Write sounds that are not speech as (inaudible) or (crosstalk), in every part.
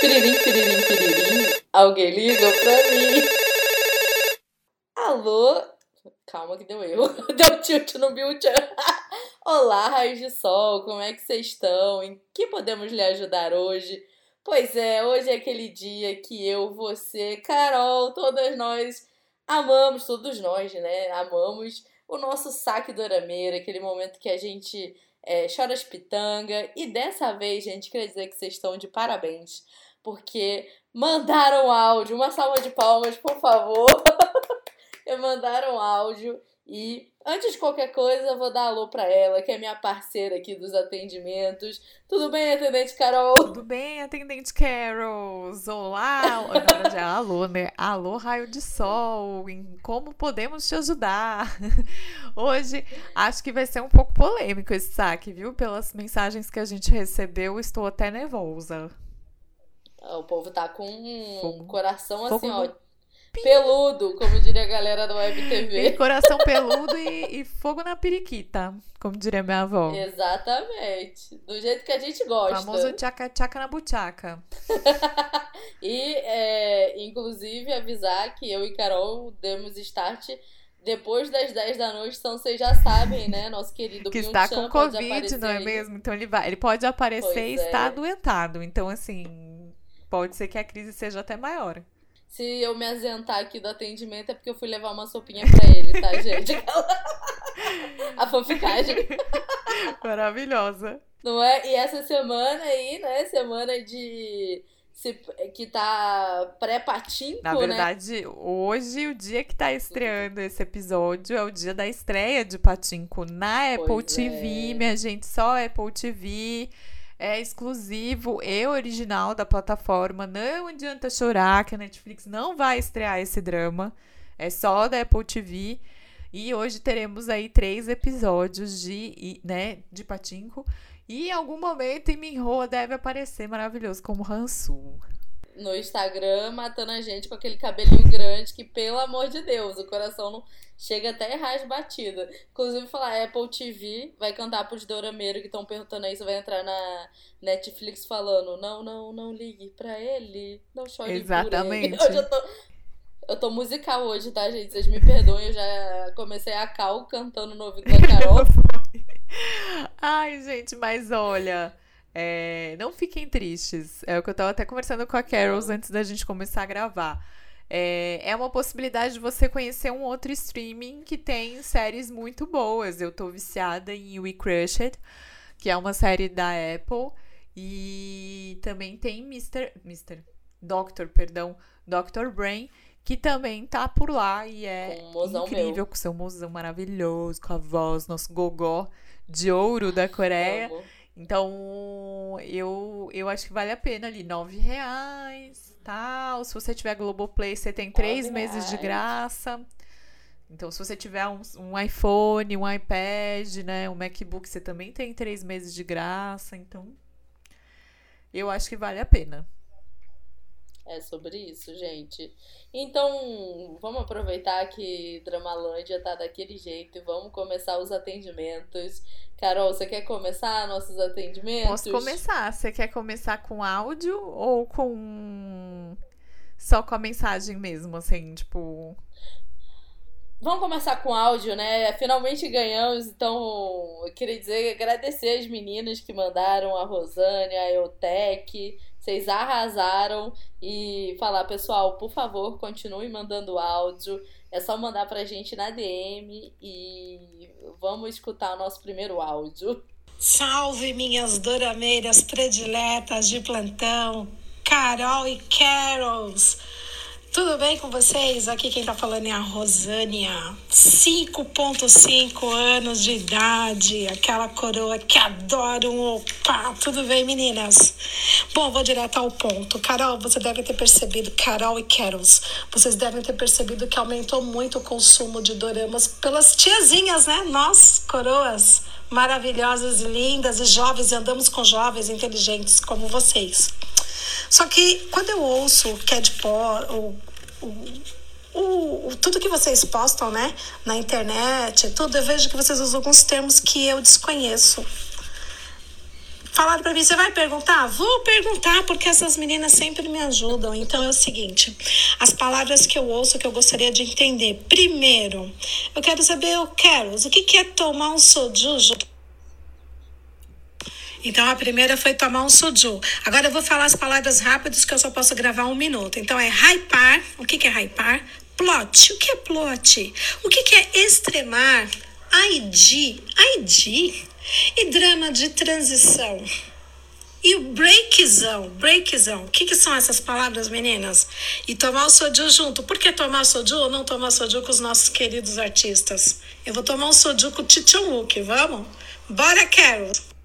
Piririm, piririm, piririm. Alguém liga pra mim. Alô? Calma que deu erro. (laughs) Deu tilt no build. (laughs) Olá, raios de sol. Como é que vocês estão? Em que podemos lhe ajudar hoje? Pois é, hoje é aquele dia que eu, você, Carol, todas nós amamos, todos nós, né? Amamos o nosso saque dorameira, aquele momento que a gente é, chora as pitanga. E dessa vez, gente, queria dizer que vocês estão de parabéns, porque mandaram áudio. Uma salva de palmas, por favor. (laughs) mandaram áudio e antes de qualquer coisa, vou dar alô para ela, que é minha parceira aqui dos atendimentos. Tudo bem, atendente Carol? Tudo bem, atendente Carol? Olá! Agora já é (laughs) alô, né? Alô, raio de sol. Em como podemos te ajudar? (laughs) Hoje acho que vai ser um pouco polêmico esse saque, viu? Pelas mensagens que a gente recebeu, estou até nervosa. O povo tá com um coração assim, ó Peludo, como diria a galera do Web TV. E coração peludo e, e, fogo na periquita, como diria minha avó. Exatamente. Do jeito que a gente gosta. O famoso tchaca-tchaca na buchaca. (laughs) e, é, inclusive, avisar que eu e Carol demos start depois das 10 da noite, então vocês já sabem, né? Nosso querido Que está com Covid, não é mesmo? Então ele vai. Ele pode aparecer pois e é. está adoentado. Então, assim, pode ser que a crise seja até maior. Se eu me azentar aqui do atendimento é porque eu fui levar uma sopinha pra ele, tá, (laughs) gente? (laughs) a fanficagem. Maravilhosa. Não é? E essa semana aí, né? Semana de. que tá pré-patinco, Na né? verdade, né? hoje, o dia que tá estreando esse episódio, é o dia da estreia de Patinco na Apple pois TV, é. minha gente, só Apple TV é exclusivo e original da plataforma. Não adianta chorar que a Netflix não vai estrear esse drama. É só da Apple TV. E hoje teremos aí três episódios de, né, de Patinco. E em algum momento em Minho deve aparecer maravilhoso como Hansu no Instagram matando a gente com aquele cabelinho grande que, pelo amor de Deus, o coração não chega até errar as batidas. Inclusive, falar Apple TV vai cantar pros dorameiros que estão perguntando aí se vai entrar na Netflix falando não, não, não ligue pra ele, não chore Exatamente. por ele. (laughs) Hoje eu tô, eu tô musical hoje, tá, gente? Vocês me perdoem, eu já comecei a cal cantando no ouvido da (laughs) Carol. Ai, gente, mas olha... É, não fiquem tristes. É o que eu estava até conversando com a Carols antes da gente começar a gravar. É, é uma possibilidade de você conhecer um outro streaming que tem séries muito boas. Eu tô viciada em We Crushed, que é uma série da Apple. E também tem Mr. Mr. Doctor, perdão, Dr. Brain, que também tá por lá e é incrível meu. com seu mozão maravilhoso, com a voz, nosso gogó de ouro da Coreia. Amo. Então, eu, eu acho que vale a pena ali, nove reais, tal. Se você tiver Globoplay, você tem três meses de graça. Então, se você tiver um, um, iPhone, um iPad, né, um MacBook, você também tem três meses de graça. Então, eu acho que vale a pena. É sobre isso, gente. Então, vamos aproveitar que Dramalândia tá daquele jeito e vamos começar os atendimentos. Carol, você quer começar nossos atendimentos? Posso começar. Você quer começar com áudio ou com só com a mensagem mesmo, assim, tipo, Vamos começar com áudio, né? Finalmente ganhamos, então eu queria dizer, agradecer as meninas que mandaram, a Rosânia, a Eutec, vocês arrasaram e falar, pessoal, por favor, continue mandando áudio. É só mandar pra gente na DM e vamos escutar o nosso primeiro áudio. Salve minhas dorameiras prediletas de plantão, Carol e Carols. Tudo bem com vocês? Aqui quem tá falando é a Rosânia, 5.5 anos de idade, aquela coroa que adora um opa. Tudo bem, meninas? Bom, vou direto ao ponto. Carol, você deve ter percebido, Carol e Carols, vocês devem ter percebido que aumentou muito o consumo de doramas pelas tiazinhas, né? Nós, coroas maravilhosas e lindas e jovens, e andamos com jovens inteligentes como vocês. Só que quando eu ouço o Cad Pó, o, o, o, tudo que vocês postam, né, na internet, tudo, eu vejo que vocês usam alguns termos que eu desconheço. Falaram para mim, você vai perguntar? Vou perguntar, porque essas meninas sempre me ajudam. Então é o seguinte: as palavras que eu ouço que eu gostaria de entender. Primeiro, eu quero saber, o Carlos, o que, que é tomar um soju? Então a primeira foi tomar um soju. Agora eu vou falar as palavras rápidas que eu só posso gravar um minuto. Então é hypar. O que, que é hypar? Plot. O que é plot? O que, que é extremar? ID. ID. E drama de transição. E o breakzão, breakzão, o que, que são essas palavras, meninas? E tomar o soju junto. Por que tomar soju ou não tomar soju com os nossos queridos artistas? Eu vou tomar um soju com o Tichon Wook, vamos? Bora, Carol!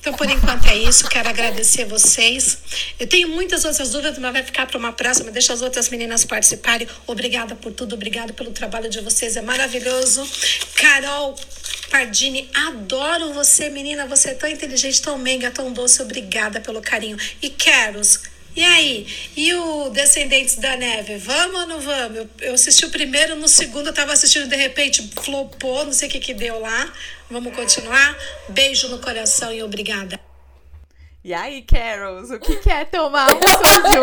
Então, por enquanto é isso. Quero agradecer vocês. Eu tenho muitas outras dúvidas, mas vai ficar para uma próxima. Deixa as outras meninas participarem. Obrigada por tudo, obrigada pelo trabalho de vocês. É maravilhoso. Carol Pardini, adoro você, menina. Você é tão inteligente, tão meiga, tão doce. Obrigada pelo carinho. E Keros, e aí? E o Descendentes da Neve? Vamos ou não vamos? Eu, assisti o primeiro, no segundo eu tava assistindo, de repente flopou, não sei o que que deu lá. Vamos continuar? Beijo no coração e obrigada. E aí, Carols, o que, que é tomar um soju?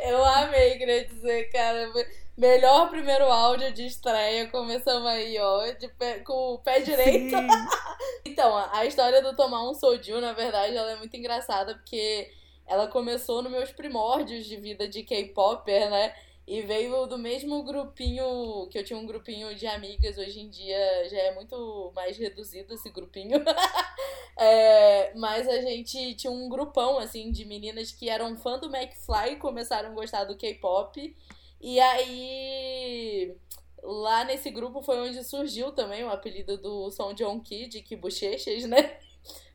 eu amei, queria dizer, cara. Melhor primeiro áudio de estreia. Começamos aí, ó, pé, com o pé direito. (laughs) então, a história do tomar um soju, na verdade, ela é muito engraçada, porque ela começou nos meus primórdios de vida de K-Popper, né? E veio do mesmo grupinho, que eu tinha um grupinho de amigas, hoje em dia já é muito mais reduzido esse grupinho. (laughs) é, mas a gente tinha um grupão, assim, de meninas que eram fã do McFly começaram a gostar do K-pop. E aí, lá nesse grupo foi onde surgiu também o apelido do Som John Kid, que bochechas, né?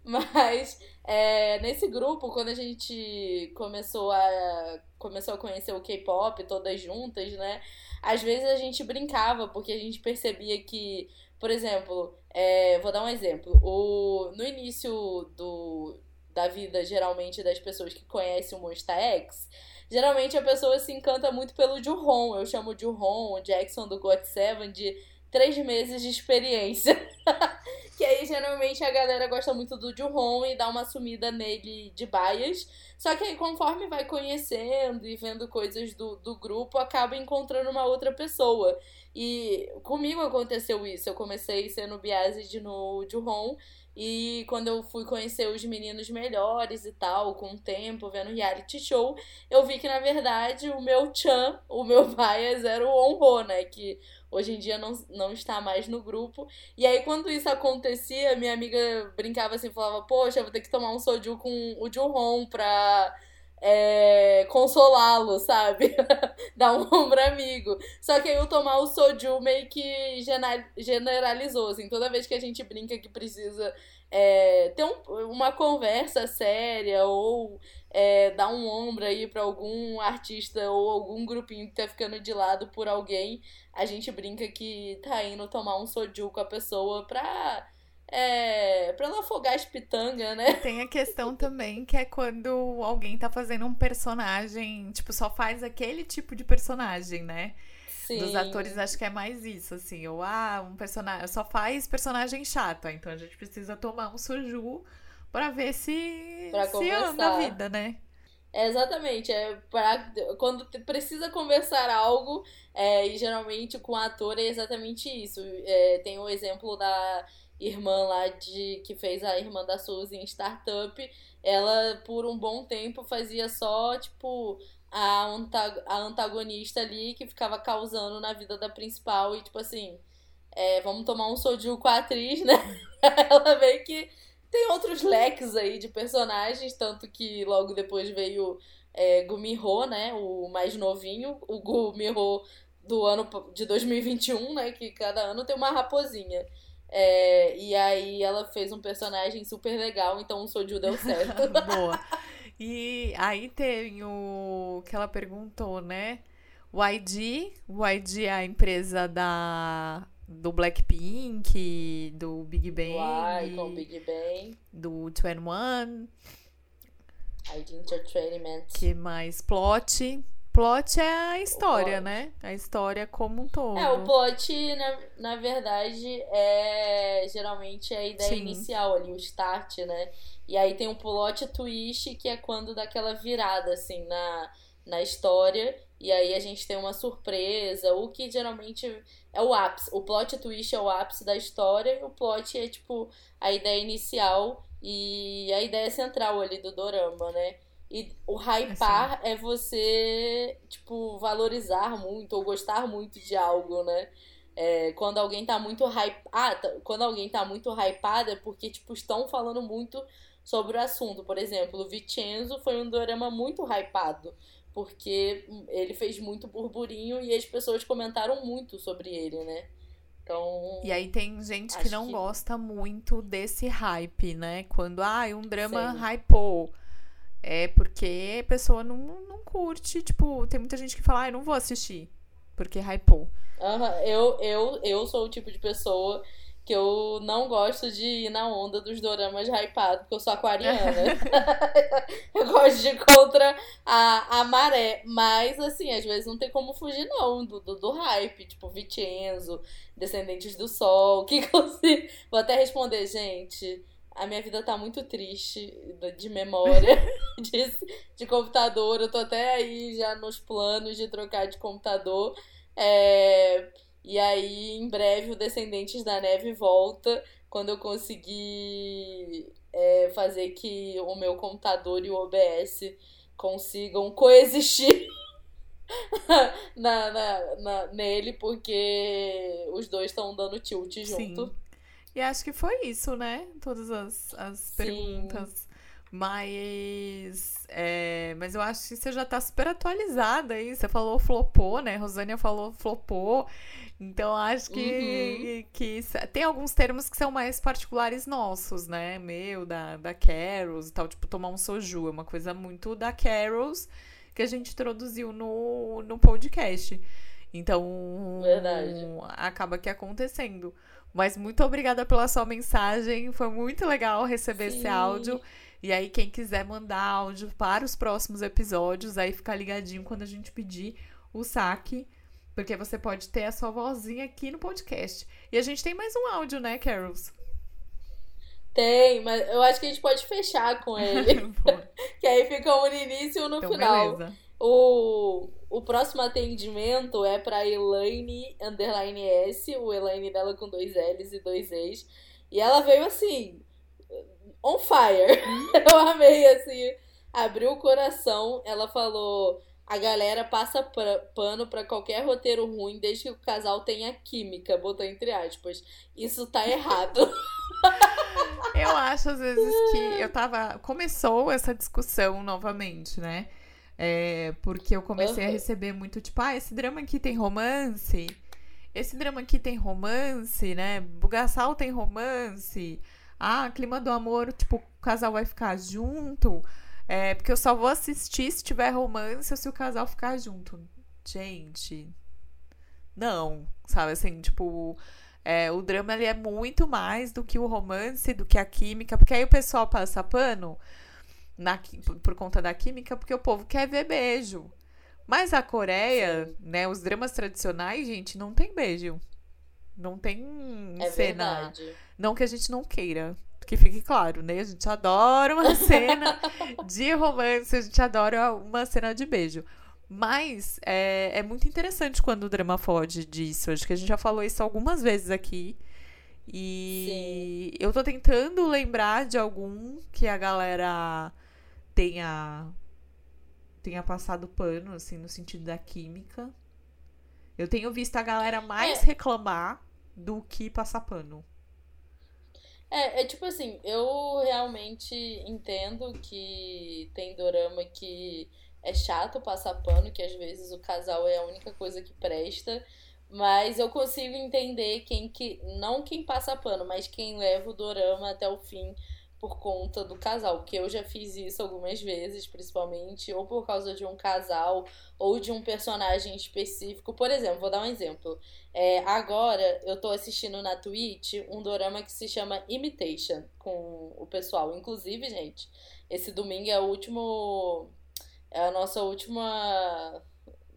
(laughs) Mas é, nesse grupo, quando a gente começou a, começou a conhecer o K-pop todas juntas, né? Às vezes a gente brincava, porque a gente percebia que, por exemplo, é, vou dar um exemplo. O, no início do, da vida, geralmente, das pessoas que conhecem o Monsta X, geralmente a pessoa se encanta muito pelo Juhon. Eu chamo Juhon, o Jackson do God Seven, de três meses de experiência. (laughs) que aí geralmente a galera gosta muito do Juhon e dá uma sumida nele de baias. Só que aí conforme vai conhecendo e vendo coisas do, do grupo, acaba encontrando uma outra pessoa. E comigo aconteceu isso. Eu comecei sendo biased no Juhon. E quando eu fui conhecer os meninos melhores e tal, com o tempo, vendo reality show, eu vi que, na verdade, o meu chan, o meu (laughs) bias, era o Onro, né? Que hoje em dia não, não está mais no grupo. E aí, quando isso acontecia, minha amiga brincava assim, falava, poxa, vou ter que tomar um soju com o Juhon pra é, consolá-lo, sabe? (laughs) Dar um ombro amigo. Só que aí o tomar o soju meio que generalizou, assim, toda vez que a gente brinca que precisa é, ter um, uma conversa séria ou é, dar um ombro aí para algum artista ou algum grupinho que tá ficando de lado por alguém, a gente brinca que tá indo tomar um soju com a pessoa pra. É, pra ela afogar as pitangas, né? Tem a questão também que é quando alguém tá fazendo um personagem, tipo, só faz aquele tipo de personagem, né? Sim. Dos atores, acho que é mais isso, assim. Ou, ah, um personagem. Só faz personagem chato. Então a gente precisa tomar um soju pra ver se, pra se anda a vida, né? É, exatamente, é pra, quando precisa conversar algo, é, e geralmente com o ator é exatamente isso. É, tem o exemplo da irmã lá de que fez a irmã da Suzy em Startup. Ela, por um bom tempo, fazia só, tipo, a, a antagonista ali que ficava causando na vida da principal. E, tipo assim, é, vamos tomar um soju com a atriz, né? (laughs) ela meio que tem outros leques aí de personagens, tanto que logo depois veio é, Gumiho, né? O mais novinho, o Gumiho do ano de 2021, né? Que cada ano tem uma raposinha. É, e aí ela fez um personagem super legal, então o Soju deu certo. (laughs) Boa. E aí tem o que ela perguntou, né? O ID, o ID é a empresa da do Blackpink, do Big Bang. Uai, com Big Bang. Do 21. ID Entertainment. Que mais? Plot. plot é a história, né? A história como um todo. É, o plot, na, na verdade, é geralmente é a ideia Sim. inicial ali, o start, né? E aí tem um plot twist que é quando dá aquela virada, assim, na, na história. E aí a gente tem uma surpresa, o que geralmente é o ápice. O plot twist é o ápice da história e o plot é, tipo, a ideia inicial e a ideia central ali do dorama, né? E o hypar assim. é você, tipo, valorizar muito ou gostar muito de algo, né? É, quando alguém tá muito hype... ah, tá, quando alguém tá muito hypado é porque, tipo, estão falando muito sobre o assunto. Por exemplo, o Vincenzo foi um dorama muito hypado, porque ele fez muito burburinho e as pessoas comentaram muito sobre ele, né? Então. E aí tem gente que não que... gosta muito desse hype, né? Quando, ah, um drama Sim. hypou. É porque a pessoa não, não curte. Tipo, tem muita gente que fala, ah, eu não vou assistir. Porque hypou. Uhum. Eu, eu, eu sou o tipo de pessoa que eu não gosto de ir na onda dos doramas hypados, porque eu sou aquariana. (laughs) (laughs) eu gosto de ir contra a, a maré. Mas, assim, às vezes não tem como fugir, não, do, do, do hype. Tipo, Vicenzo, Descendentes do Sol. Que (laughs) inclusive. Vou até responder, gente. A minha vida tá muito triste de memória, de, de computador. Eu tô até aí já nos planos de trocar de computador. É e aí, em breve, o Descendentes da Neve volta quando eu conseguir é, fazer que o meu computador e o OBS consigam coexistir (laughs) na, na, na, nele, porque os dois estão dando tilt junto. Sim. E acho que foi isso, né? Todas as, as perguntas. Mas, é, mas eu acho que você já tá super atualizada aí. Você falou flopou, né? Rosânia falou flopou. Então, acho que, uhum. que tem alguns termos que são mais particulares nossos, né? Meu, da, da Carols e tal. Tipo, tomar um soju é uma coisa muito da Carols que a gente introduziu no, no podcast. Então, Verdade. acaba que acontecendo. Mas muito obrigada pela sua mensagem. Foi muito legal receber Sim. esse áudio. E aí, quem quiser mandar áudio para os próximos episódios, aí ficar ligadinho quando a gente pedir o saque. Porque você pode ter a sua vozinha aqui no podcast. E a gente tem mais um áudio, né, Carols? Tem, mas eu acho que a gente pode fechar com (laughs) ele. (laughs) que aí fica um no início e um no então, final. Beleza. O, o próximo atendimento é pra Elaine underline S, o Elaine dela com dois L's e dois E's. E ela veio assim, on fire. (laughs) eu amei, assim, abriu o coração. Ela falou: a galera passa pano para qualquer roteiro ruim desde que o casal tenha química, botou entre aspas. Isso tá errado. (laughs) eu acho, às vezes, que eu tava. Começou essa discussão novamente, né? É, porque eu comecei uhum. a receber muito, tipo, ah, esse drama aqui tem romance. Esse drama aqui tem romance, né? Bugaçal tem romance. Ah, clima do amor, tipo, o casal vai ficar junto. É, porque eu só vou assistir se tiver romance ou se o casal ficar junto. Gente. Não, sabe assim, tipo. É, o drama ele é muito mais do que o romance, do que a química, porque aí o pessoal passa pano na, por, conta da química, porque o povo quer ver beijo. Mas a Coreia, Sim. né, os dramas tradicionais, gente, não tem beijo. Não tem é cena. Verdade. Não que a gente não queira, que fique claro, né? A gente adora uma (laughs) cena de romance, a gente adora uma cena de beijo. Mas é, é muito interessante quando o drama foge disso. Acho que a gente já falou isso algumas vezes aqui. E Sim. eu tô tentando lembrar de algum que a galera tenha tenha passado pano, assim, no sentido da química. Eu tenho visto a galera mais é. reclamar do que passar pano. É, é tipo assim, eu realmente entendo que tem dorama que é chato passar pano, que às vezes o casal é a única coisa que presta. Mas eu consigo entender quem que. Não quem passa pano, mas quem leva o dorama até o fim por conta do casal, porque eu já fiz isso algumas vezes, principalmente, ou por causa de um casal, ou de um personagem específico. Por exemplo, vou dar um exemplo. É, agora eu tô assistindo na Twitch um dorama que se chama Imitation com o pessoal. Inclusive, gente, esse domingo é o último. É a nossa última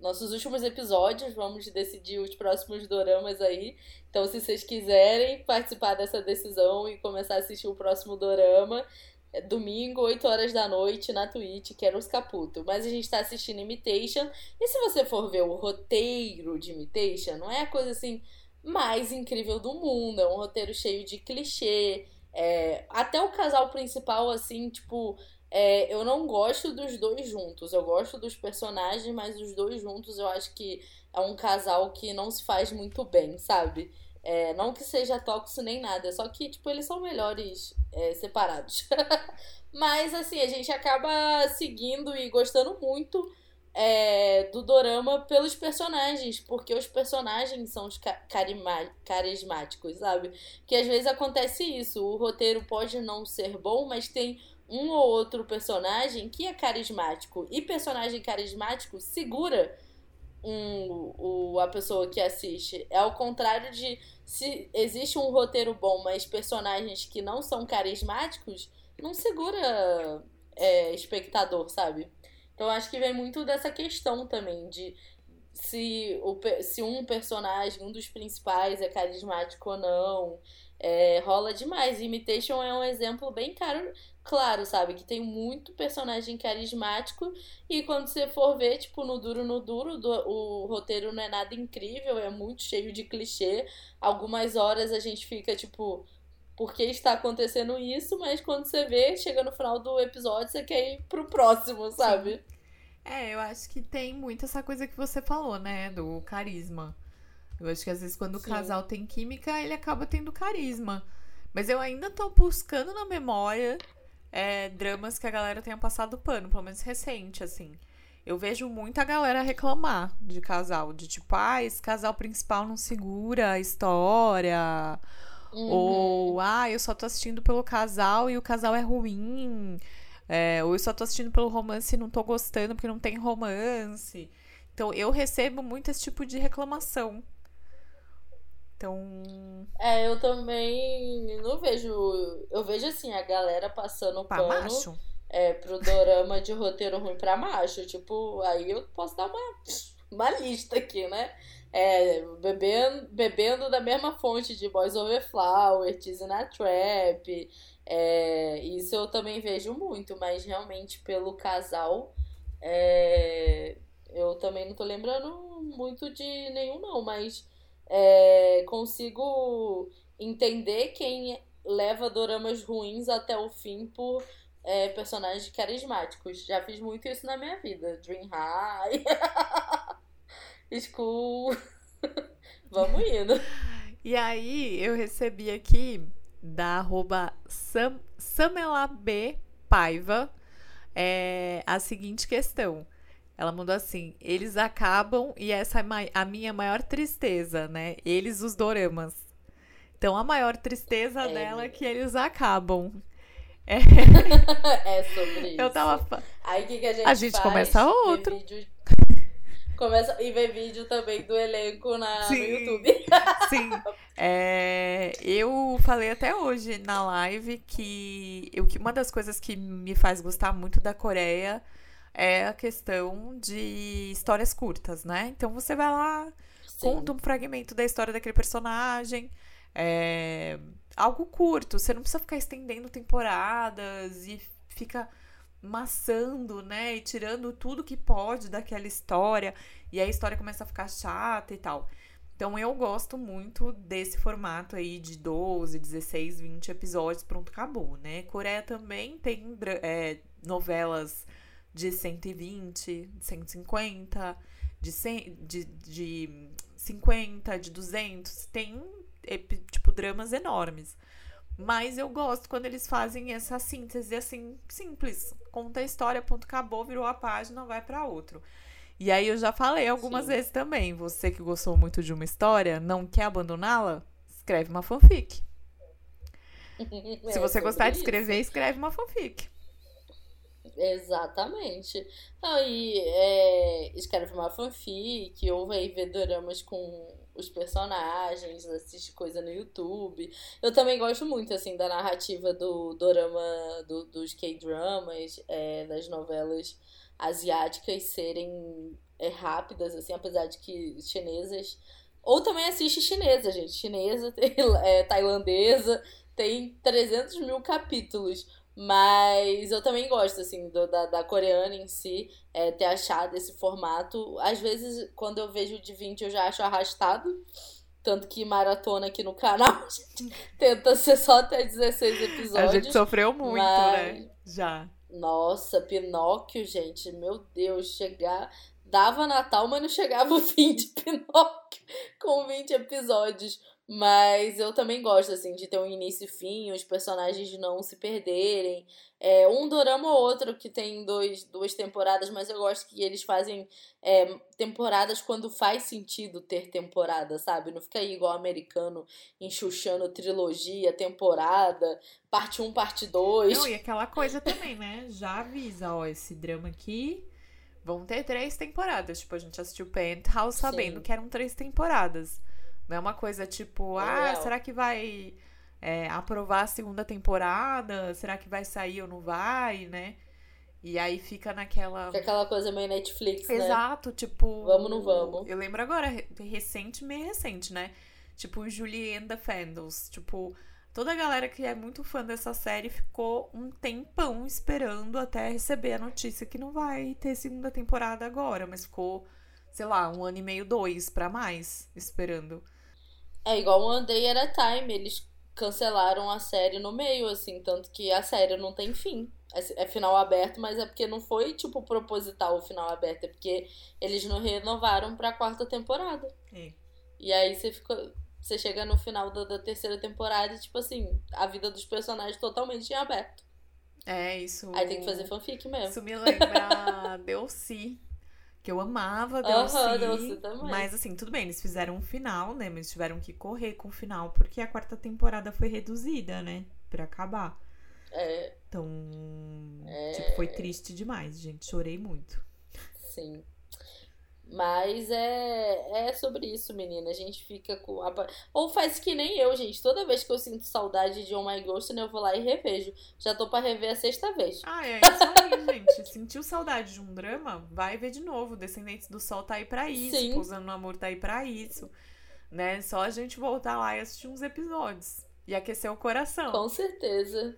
nossos últimos episódios. Vamos decidir os próximos doramas aí. Então, se vocês quiserem participar dessa decisão e começar a assistir o próximo dorama, é domingo, 8 horas da noite, na Twitch, que era os Caputo. Mas a gente tá assistindo Imitation. E se você for ver o roteiro de Imitation, não é a coisa assim mais incrível do mundo. É um roteiro cheio de clichê. É, até o casal principal, assim, tipo, é, eu não gosto dos dois juntos. Eu gosto dos personagens, mas os dois juntos eu acho que é um casal que não se faz muito bem, sabe? É, não que seja tóxico nem nada, só que, tipo, eles são melhores é, separados. (laughs) mas, assim, a gente acaba seguindo e gostando muito é, do dorama pelos personagens, porque os personagens são os carismáticos, sabe? Que às vezes acontece isso, o roteiro pode não ser bom, mas tem um ou outro personagem que é carismático. E personagem carismático segura um, o, a pessoa que assiste. É ao contrário de se existe um roteiro bom, mas personagens que não são carismáticos, não segura é, espectador, sabe? Então acho que vem muito dessa questão também de se, o, se um personagem, um dos principais, é carismático ou não. É, rola demais. Imitation é um exemplo bem caro, claro, sabe? Que tem muito personagem carismático e quando você for ver, tipo, no duro no duro, do, o roteiro não é nada incrível, é muito cheio de clichê. Algumas horas a gente fica, tipo, por que está acontecendo isso? Mas quando você vê, chega no final do episódio, você quer ir pro próximo, sabe? Sim. É, eu acho que tem muito essa coisa que você falou, né? Do carisma. Eu acho que às vezes quando Sim. o casal tem química, ele acaba tendo carisma. Mas eu ainda tô buscando na memória é, dramas que a galera tenha passado pano, pelo menos recente, assim. Eu vejo muita galera reclamar de casal, de tipo, ah, esse casal principal não segura a história. Uhum. Ou, ah, eu só tô assistindo pelo casal e o casal é ruim. É, ou eu só tô assistindo pelo romance e não tô gostando porque não tem romance. Então eu recebo muito esse tipo de reclamação. Então. É, eu também não vejo. Eu vejo assim, a galera passando pra pano macho? É, pro dorama de roteiro ruim pra macho. Tipo, aí eu posso dar uma, uma lista aqui, né? É, bebendo, bebendo da mesma fonte de Boys Over Flower, Teasing na Trap, é, isso eu também vejo muito, mas realmente pelo casal, é, eu também não tô lembrando muito de nenhum, não, mas é, consigo entender quem leva doramas ruins até o fim por é, personagens carismáticos. Já fiz muito isso na minha vida. Dream High, (laughs) School. (laughs) Vamos indo. E aí, eu recebi aqui da arroba Sam, Paiva é, a seguinte questão. Ela mandou assim: eles acabam e essa é a minha maior tristeza, né? Eles, os doramas. Então a maior tristeza é. dela é que eles acabam. É, (laughs) é sobre isso. Eu tava. Aí o que, que a gente A gente faz? começa outro. Vídeo... Começa e ver vídeo também do elenco na, Sim. no YouTube. (laughs) Sim. É, eu falei até hoje na live que, eu, que uma das coisas que me faz gostar muito da Coreia é a questão de histórias curtas, né? Então você vai lá, Sim. conta um fragmento da história daquele personagem. É, algo curto, você não precisa ficar estendendo temporadas e fica maçando, né? E tirando tudo que pode daquela história. E a história começa a ficar chata e tal. Então eu gosto muito desse formato aí de 12, 16, 20 episódios, pronto, acabou, né? Coreia também tem é, novelas de 120, de 150, de, 100, de, de 50, de 200, tem tipo dramas enormes. Mas eu gosto quando eles fazem essa síntese assim, simples. Conta a história, ponto, acabou, virou a página, vai para outro. E aí eu já falei algumas Sim. vezes também. Você que gostou muito de uma história, não quer abandoná-la? Escreve uma fanfic. É, (laughs) Se você gostar de escrever, escreve uma fanfic. Exatamente. Não, e é, escreve uma fanfic, ou vai ver doramas com os personagens, assiste coisa no YouTube. Eu também gosto muito, assim, da narrativa do dorama, do, dos K-dramas, é, das novelas asiáticas serem é, rápidas, assim, apesar de que chinesas. Ou também assiste chinesa, gente. Chinesa, (laughs) é, tailandesa, tem 300 mil capítulos. Mas eu também gosto, assim, do, da, da coreana em si, é, ter achado esse formato. Às vezes, quando eu vejo de 20, eu já acho arrastado. Tanto que maratona aqui no canal, (laughs) a gente tenta ser só até 16 episódios. A gente sofreu muito, mas... né? Já. Nossa, Pinóquio, gente, meu Deus, chegar. Dava Natal, mas não chegava o fim de Pinóquio (laughs) com 20 episódios. Mas eu também gosto, assim, de ter um início e fim, os personagens não se perderem. É, um dorama ou outro que tem dois, duas temporadas, mas eu gosto que eles fazem é, temporadas quando faz sentido ter temporada, sabe? Não fica aí igual americano, enxuxando trilogia, temporada, parte 1, parte 2. Não, e aquela coisa também, né? Já avisa, ó, esse drama aqui vão ter três temporadas. Tipo, a gente assistiu Penthouse sabendo Sim. que eram três temporadas. Não é uma coisa tipo, ah, será que vai é, aprovar a segunda temporada? Será que vai sair ou não vai, né? E aí fica naquela. Fica aquela coisa meio Netflix, né? Exato, tipo. Vamos, não vamos. Eu lembro agora, recente, meio recente, né? Tipo, Julie and the Fandles. Tipo, toda a galera que é muito fã dessa série ficou um tempão esperando até receber a notícia que não vai ter segunda temporada agora, mas ficou, sei lá, um ano e meio, dois para mais esperando. É igual One Day at a Time, eles cancelaram a série no meio, assim, tanto que a série não tem fim. É, é final aberto, mas é porque não foi, tipo, proposital o final aberto, é porque eles não renovaram pra quarta temporada. É. E aí você fica. Você chega no final da, da, terceira temporada e, tipo assim, a vida dos personagens totalmente em aberto. É, isso. Aí tem que fazer fanfic mesmo. Isso me lembra (laughs) Delcy que eu amava Delcy. Uhum, também. Mas assim, tudo bem, eles fizeram um final, né? Mas tiveram que correr com o final porque a quarta temporada foi reduzida, né? Pra acabar. É. Então, é... tipo, foi triste demais, gente. Chorei muito. Sim. Mas é, é sobre isso, menina. A gente fica com. A... Ou faz que nem eu, gente. Toda vez que eu sinto saudade de Oh My Ghost, eu vou lá e revejo. Já tô pra rever a sexta vez. Ah, é isso aí, (laughs) gente. Sentiu saudade de um drama? Vai ver de novo. Descendentes do Sol tá aí pra isso. Sim. Pousando no Amor tá aí pra isso. Né? Só a gente voltar lá e assistir uns episódios. E aquecer o coração. Com certeza.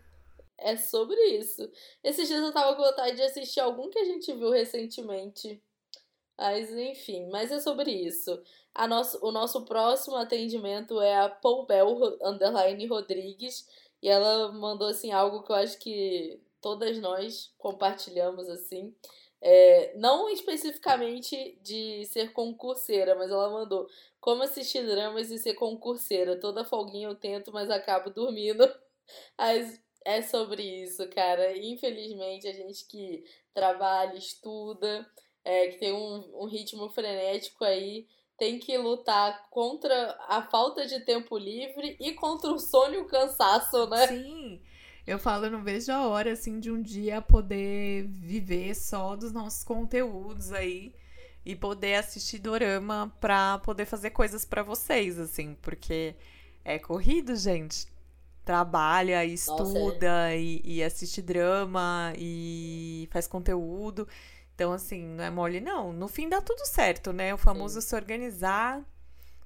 É sobre isso. Esses dias eu tava com vontade de assistir algum que a gente viu recentemente. Mas enfim, mas é sobre isso. A nosso, o nosso próximo atendimento é a Paul Bell Underline Rodrigues. E ela mandou assim algo que eu acho que todas nós compartilhamos assim. É, não especificamente de ser concurseira, mas ela mandou como assistir dramas e ser concurseira. Toda folguinha eu tento, mas acabo dormindo. (laughs) Mas é sobre isso, cara. Infelizmente, a gente que trabalha, estuda, é, que tem um, um ritmo frenético aí, tem que lutar contra a falta de tempo livre e contra o sono e o cansaço, né? Sim. Eu falo, eu não vejo a hora, assim, de um dia poder viver só dos nossos conteúdos aí e poder assistir dorama pra poder fazer coisas para vocês, assim, porque é corrido, gente. Trabalha, estuda Nossa, é. e, e assiste drama e faz conteúdo. Então, assim, não é mole, não. No fim dá tudo certo, né? O famoso Sim. se organizar,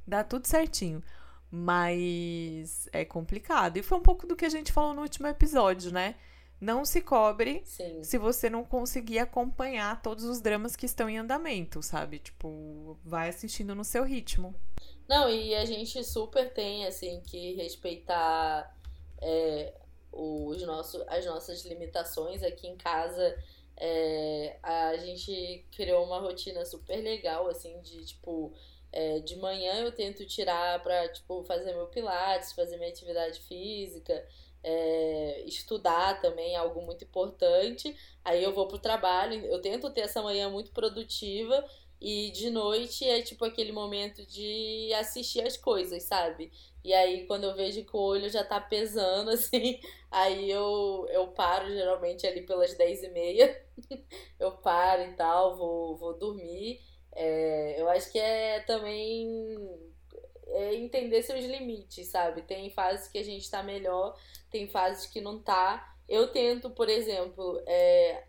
dá tudo certinho. Mas é complicado. E foi um pouco do que a gente falou no último episódio, né? Não se cobre Sim. se você não conseguir acompanhar todos os dramas que estão em andamento, sabe? Tipo, vai assistindo no seu ritmo. Não, e a gente super tem, assim, que respeitar é, os nossos, as nossas limitações aqui em casa é, a gente criou uma rotina super legal, assim, de tipo. É, de manhã eu tento tirar pra, tipo, fazer meu pilates, fazer minha atividade física, é, estudar também, algo muito importante. Aí eu vou pro trabalho, eu tento ter essa manhã muito produtiva e de noite é tipo aquele momento de assistir as coisas, sabe? E aí quando eu vejo que o olho já tá pesando, (laughs) assim, aí eu, eu paro geralmente ali pelas 10 e meia. (laughs) eu paro e tal, vou, vou dormir. É, eu acho que é também é entender seus limites, sabe? Tem fases que a gente tá melhor, tem fases que não tá. Eu tento, por exemplo, é,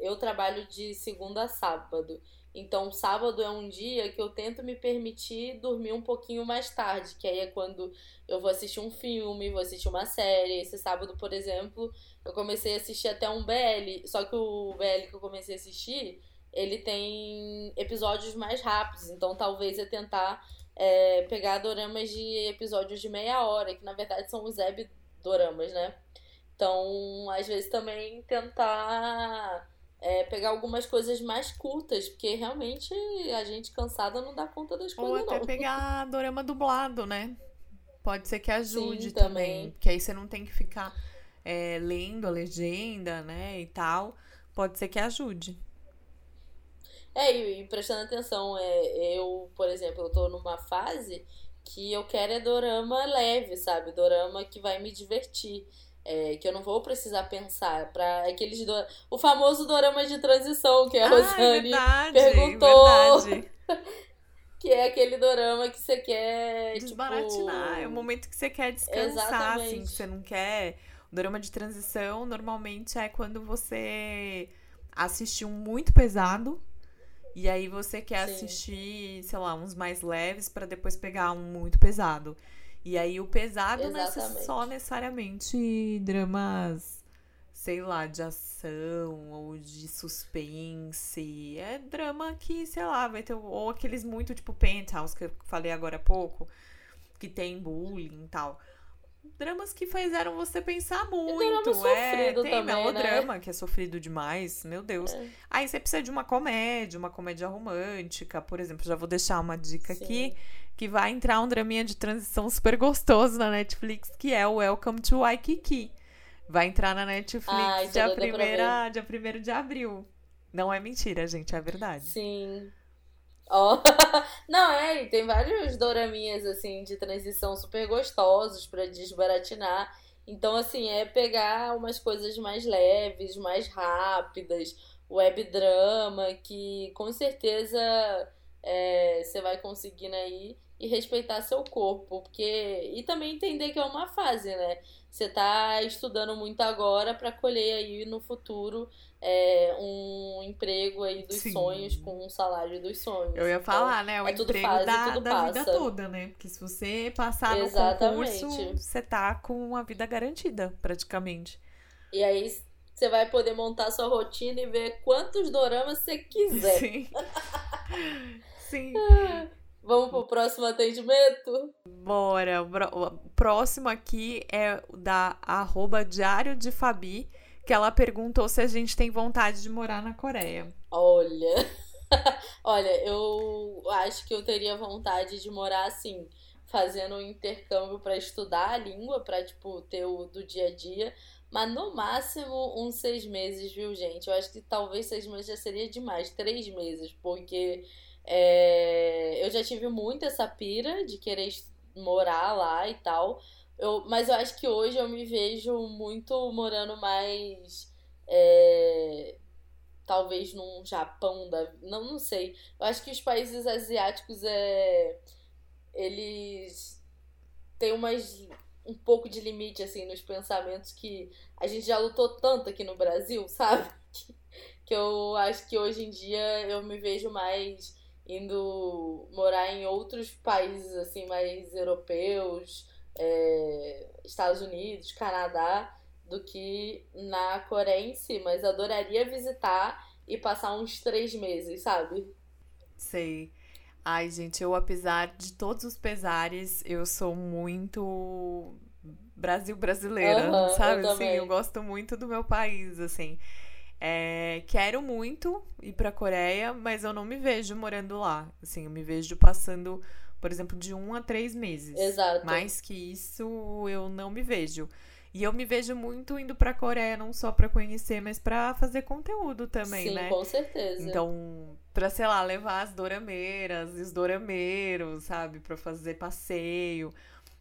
eu trabalho de segunda a sábado. Então, sábado é um dia que eu tento me permitir dormir um pouquinho mais tarde, que aí é quando eu vou assistir um filme, vou assistir uma série. Esse sábado, por exemplo, eu comecei a assistir até um BL, só que o BL que eu comecei a assistir, ele tem episódios mais rápidos, então talvez eu tentar é, pegar doramas de episódios de meia hora, que na verdade são os web doramas, né? Então, às vezes também tentar é, pegar algumas coisas mais curtas, porque realmente a gente cansada não dá conta das Ou coisas, até não. pegar (laughs) dorama dublado, né? Pode ser que ajude Sim, também. também. Porque aí você não tem que ficar é, lendo a legenda, né? E tal. Pode ser que ajude. É, e, e prestando atenção, é, eu, por exemplo, eu tô numa fase que eu quero é dorama leve, sabe? Dorama que vai me divertir. É, que eu não vou precisar pensar para aqueles do... o famoso dorama de transição que a Ah, é Rosane verdade, perguntou. verdade. (laughs) que é aquele dorama que você quer Desbaratinar. tipo... É o momento que você quer descansar, Exatamente. assim, que você não quer. O drama de transição normalmente é quando você assistiu um muito pesado. E aí você quer Sim. assistir, sei lá, uns mais leves pra depois pegar um muito pesado. E aí o pesado não é Exatamente. só necessariamente dramas, sei lá, de ação ou de suspense. É drama que, sei lá, vai ter. Ou aqueles muito tipo Penthouse, que eu falei agora há pouco, que tem bullying e tal. Dramas que fizeram você pensar muito. é, sofrido tem também, melodrama que é sofrido demais, meu Deus. É. Aí você precisa de uma comédia, uma comédia romântica, por exemplo. Já vou deixar uma dica Sim. aqui, que vai entrar um draminha de transição super gostoso na Netflix, que é o Welcome to Waikiki. Vai entrar na Netflix Ai, dia, doida pra primeira, dia 1 de abril. Não é mentira, gente, é verdade. Sim. Ó. (laughs) Não, é, tem vários doraminhas assim de transição super gostosos pra desbaratinar. Então, assim, é pegar umas coisas mais leves, mais rápidas, web drama, que com certeza é, você vai conseguindo aí e respeitar seu corpo, porque e também entender que é uma fase, né? Você tá estudando muito agora pra colher aí no futuro é, um emprego aí dos Sim. sonhos com um salário dos sonhos. Eu ia Então, falar, né? O é emprego fase, da, da vida toda, né? Porque se você passar no Exatamente. concurso, você tá com a vida garantida, praticamente. E aí você vai poder montar sua rotina e ver quantos doramas você quiser. Sim. (laughs) Sim. Vamos pro próximo atendimento? Bora. O próximo aqui é o da arroba Diário de Fabi, que ela perguntou se a gente tem vontade de morar na Coreia. Olha. (laughs) Olha, eu acho que eu teria vontade de morar assim, fazendo um intercâmbio pra estudar a língua, pra, tipo, ter o do dia a dia. Mas no máximo uns seis meses, viu, gente? Eu acho que talvez seis meses já seria demais. Três meses, porque é, eu já tive muito essa pira de querer morar lá e tal. Eu, mas eu acho que hoje eu me vejo muito morando mais. é, talvez num Japão da. Não, não sei. Eu acho que os países asiáticos é. Eles têm umas. Um pouco de limite, assim, nos pensamentos que a gente já lutou tanto aqui no Brasil, (laughs) sabe? Que, que eu acho que hoje em dia eu me vejo mais indo morar em outros países, assim, mais europeus, é, Estados Unidos, Canadá, do que na Coreia em si. Mas adoraria visitar e passar uns três meses, sabe? Sei. Ai, gente, eu, apesar de todos os pesares, eu sou muito Brasil brasileira, Aham, sabe? eu assim, eu gosto muito do meu país, assim. É, quero muito ir pra Coreia, mas eu não me vejo morando lá. Assim, eu me vejo passando, por exemplo, de um a três meses. Exato. Mais que isso, eu não me vejo. E eu me vejo muito indo pra Coreia, não só pra conhecer, mas pra fazer conteúdo também, Sim, né? com certeza. Então, pra, sei lá, levar as dorameiras os dorameiros, sabe? Pra fazer passeio.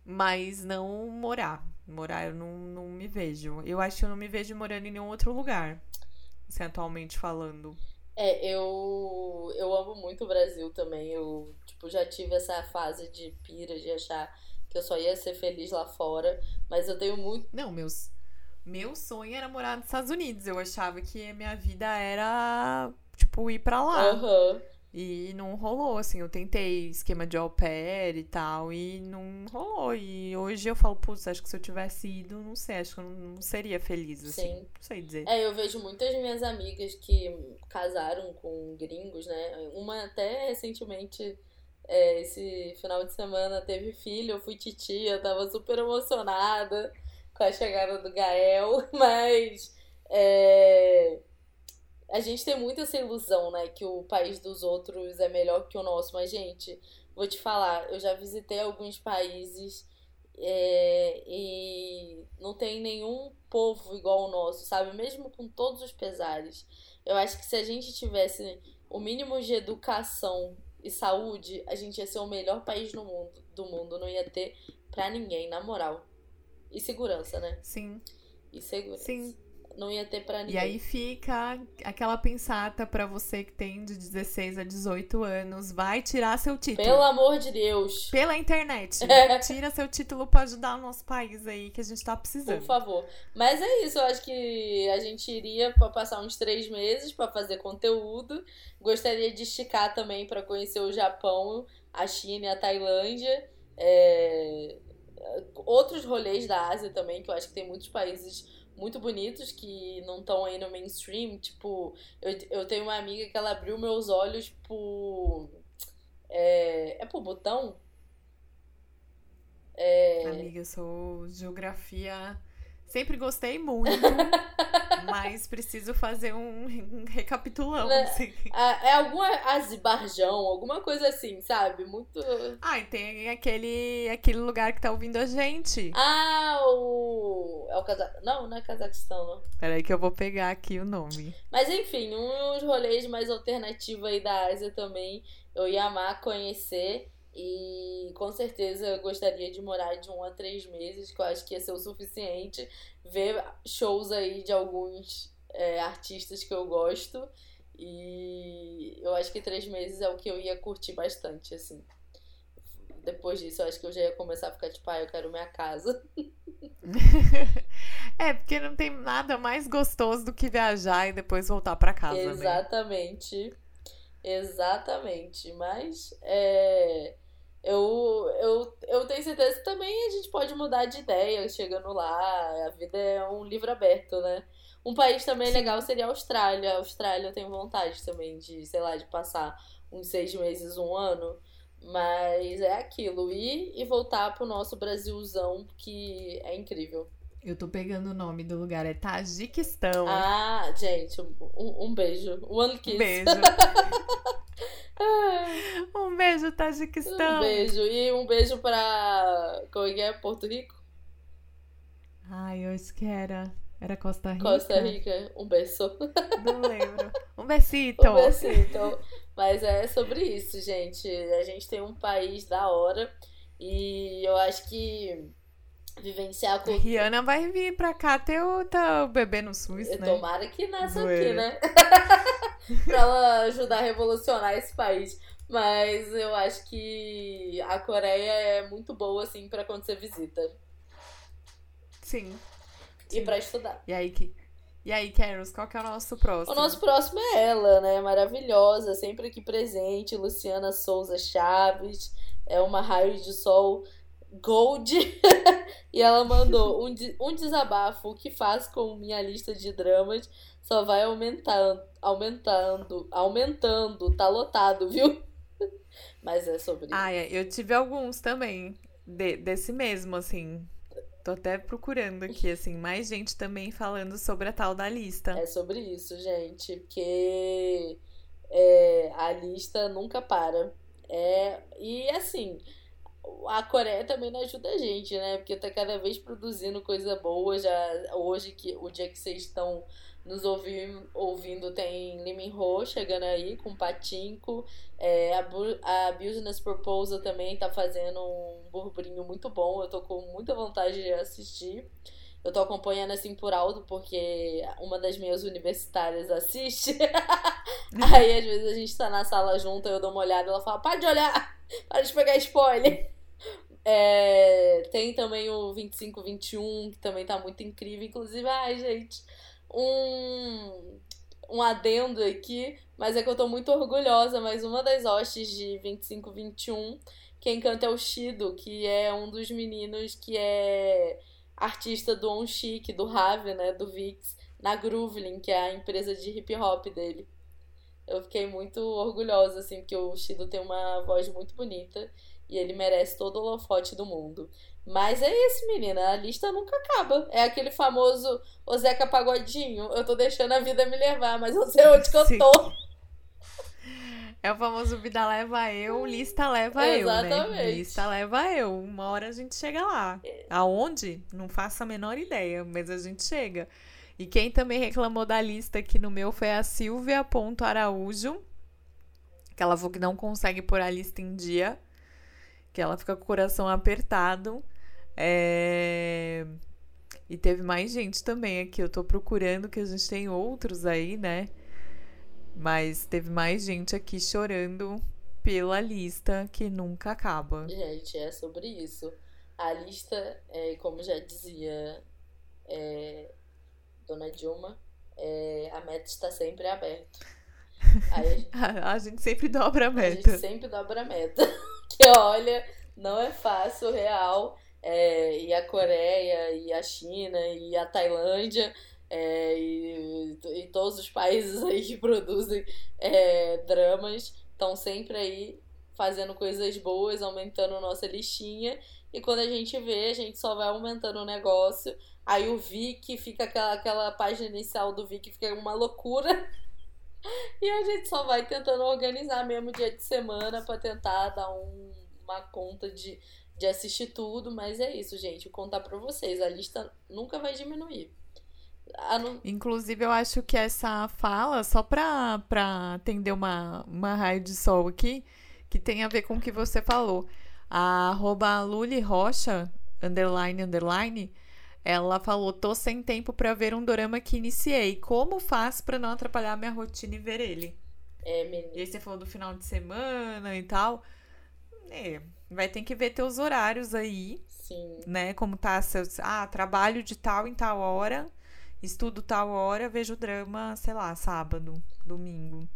Mas não morar. Morar eu não, não me vejo. Eu acho que eu não me vejo morando em nenhum outro lugar. Assim, atualmente falando. É, eu, eu amo muito o Brasil também. Eu, tipo, já tive essa fase de pira, de achar que eu só ia ser feliz lá fora. Mas eu tenho muito. Não, meus. Meu sonho era morar nos Estados Unidos. Eu achava que a minha vida era, tipo, ir pra lá. Aham. E não rolou, assim, eu tentei esquema de au pair e tal, e não rolou. E hoje eu falo, putz, acho que se eu tivesse ido, não sei, acho que eu não, seria feliz, assim. Sim. Não sei dizer. É, eu vejo muitas minhas amigas que casaram com gringos, né? Uma até recentemente, é, esse final de semana, teve filho, eu fui titia, tava super emocionada com a chegada do Gael, (laughs) mas. É a gente tem muito essa ilusão, né? Que o país dos outros é melhor que o nosso. Mas, gente, vou te falar, eu já visitei alguns países é, e não tem nenhum povo igual o nosso, sabe? Mesmo com todos os pesares. Eu acho que se a gente tivesse o mínimo de educação e saúde, a gente ia ser o melhor país no mundo, do mundo. Não ia ter pra ninguém, na moral. E segurança, né? Sim. E segurança. Sim não ia ter pra ninguém. E aí fica aquela pensata para você que tem de 16 a 18 anos, vai tirar seu título. Pelo amor de Deus. Pela internet. (laughs) Tira seu título para ajudar o nosso país aí, que a gente tá precisando. Por favor. Mas é isso, eu acho que a gente iria para passar uns três meses para fazer conteúdo. Gostaria de esticar também para conhecer o Japão, a China e a Tailândia. É... Outros rolês da Ásia também, que eu acho que tem muitos países muito bonitos que não estão aí no mainstream. Tipo, eu, eu tenho uma amiga que ela abriu meus olhos por. É, é por botão? É... Amiga, eu sou geografia Sempre gostei muito, (laughs) mas preciso fazer um, um recapitulão. Né? Assim. É, é alguma Azibarjão, alguma coisa assim, sabe? Muito. Ah, e tem aquele, aquele lugar que tá ouvindo a gente. Ah, o. É o Cazaquistão. Não, não é Cazaquistão, não. Peraí que eu vou pegar aqui o nome. Mas enfim, uns rolês mais alternativos aí da Ásia também. Eu ia amar conhecer. E com certeza eu gostaria de morar de um a três meses, que eu acho que ia ser o suficiente. Ver shows aí de alguns é, artistas que eu gosto. E eu acho que três meses é o que eu ia curtir bastante, assim. Depois disso, eu acho que eu já ia começar a ficar tipo, ah, eu quero minha casa. (laughs) é, porque não tem nada mais gostoso do que viajar e depois voltar para casa. Né? Exatamente. Né? Exatamente. Mas é eu, eu, eu tenho certeza que também a gente pode mudar de ideia chegando lá. A vida é um livro aberto, né? Um país também legal seria a Austrália. A Austrália eu tenho vontade também de, sei lá, de passar uns seis meses, um ano. Mas é aquilo. Ir e voltar pro nosso Brasilzão, que é incrível. Eu tô pegando o nome do lugar, é Tajiquistão. Ah, gente, um, um beijo. One kiss. Um beijo. (laughs) um beijo, Tajiquistão. Um beijo. E um beijo pra. Como é que é? Porto Rico? Ai, eu acho que era. Era Costa Rica. Costa Rica. Um beijo. Não (laughs) lembro. Um besito. Um besito. Mas é sobre isso, gente. A gente tem um país da hora. E eu acho que vivenciar a cultura. Rihanna vai vir pra cá ter o, tá, o bebê no SUS, né? Tomara que nasça aqui, né? (laughs) pra ela ajudar a revolucionar esse país. Mas eu acho que a Coreia é muito boa, assim, pra quando você visita. Sim. E Sim. pra estudar. E aí, que... E aí, Caros, qual que é o nosso próximo? O nosso próximo é ela, né? Maravilhosa, sempre aqui presente. Luciana Souza Chaves. É uma raio de sol Gold. (laughs) e ela mandou um, um desabafo. O que faz com minha lista de dramas só vai aumentando, aumentando, aumentando. Tá lotado, viu? (laughs) Mas é sobre Ah, é. Eu tive alguns também. De, desse mesmo, assim. Tô até procurando aqui, (laughs) assim, mais gente também falando sobre a tal da lista. É sobre isso, gente. Porque é, a lista nunca para. É, e assim, a Coreia também não ajuda a gente, né? Porque tá cada vez produzindo coisa boa. Já hoje, que o dia que vocês estão nos ouvindo, ouvindo tem Lee Ho chegando aí com Patinco. É, a, a Business Proposal também tá fazendo um burburinho muito bom. Eu tô com muita vontade de assistir. Eu tô acompanhando assim por alto porque uma das minhas universitárias assiste. (laughs) aí às vezes a gente tá na sala junto, eu dou uma olhada ela fala: para de olhar, para de pegar spoiler. É, tem também o 2521, que também tá muito incrível. Inclusive, ai, gente, um. um adendo aqui, mas é que eu tô muito orgulhosa, mas uma das hostes de 25 21, quem canta é o Shido, que é um dos meninos que é artista do On Chic, do Rave, né, do Vix, na Groovelin, que é a empresa de hip hop dele. Eu fiquei muito orgulhosa, assim, porque o Shido tem uma voz muito bonita e ele merece todo o holofote do mundo. Mas é isso, menina. A lista nunca acaba. É aquele famoso o Zeca Pagodinho. Eu tô deixando a vida me levar, mas eu sei onde que eu (laughs) tô. É o famoso vida leva eu, lista leva Exatamente. eu, né? Lista leva eu. Uma hora a gente chega lá. Aonde? Não faço a menor ideia, mas a gente chega. E quem também reclamou da lista aqui no meu foi a Silvia.araújo. Que ela falou que não consegue pôr a lista em dia. Que ela fica com o coração apertado. É... E teve mais gente também aqui. Eu tô procurando que a gente tem outros aí, né? Mas teve mais gente aqui chorando pela lista que nunca acaba. Gente, é sobre isso. A lista, é, como já dizia é, Dona Dilma, é, a meta está sempre aberta. Aí, (laughs) a, a, gente sempre dobra a meta. A gente sempre dobra a meta. (laughs) que olha, não é fácil, real. É, e a Coreia, e a China, e a Tailândia é, e, e, todos os países aí que produzem é, dramas estão sempre aí fazendo coisas boas, aumentando nossa listinha. E quando a gente vê, a gente só vai aumentando o negócio. Aí o Vic fica aquela, aquela página inicial do Vic fica uma loucura. (laughs) (laughs) E a gente só vai tentando organizar mesmo dia de semana para tentar dar um, uma conta de, de assistir tudo. Mas é isso, gente. Vou contar pra vocês. A lista nunca vai diminuir. Não... Inclusive, eu acho que essa fala, só pra, pra atender uma, uma raio de sol aqui, que tem a ver com o que você falou. A arroba Rocha, underline, underline, ela falou: tô sem tempo para ver um dorama que iniciei. Como faço para não atrapalhar minha rotina e ver ele? É, menina. E aí você falou do final de semana e tal. É, vai ter que ver teus horários aí. Sim. Né? Como tá seus. Ah, trabalho de tal em tal hora estudo tal hora, vejo drama, sei lá, sábado, domingo.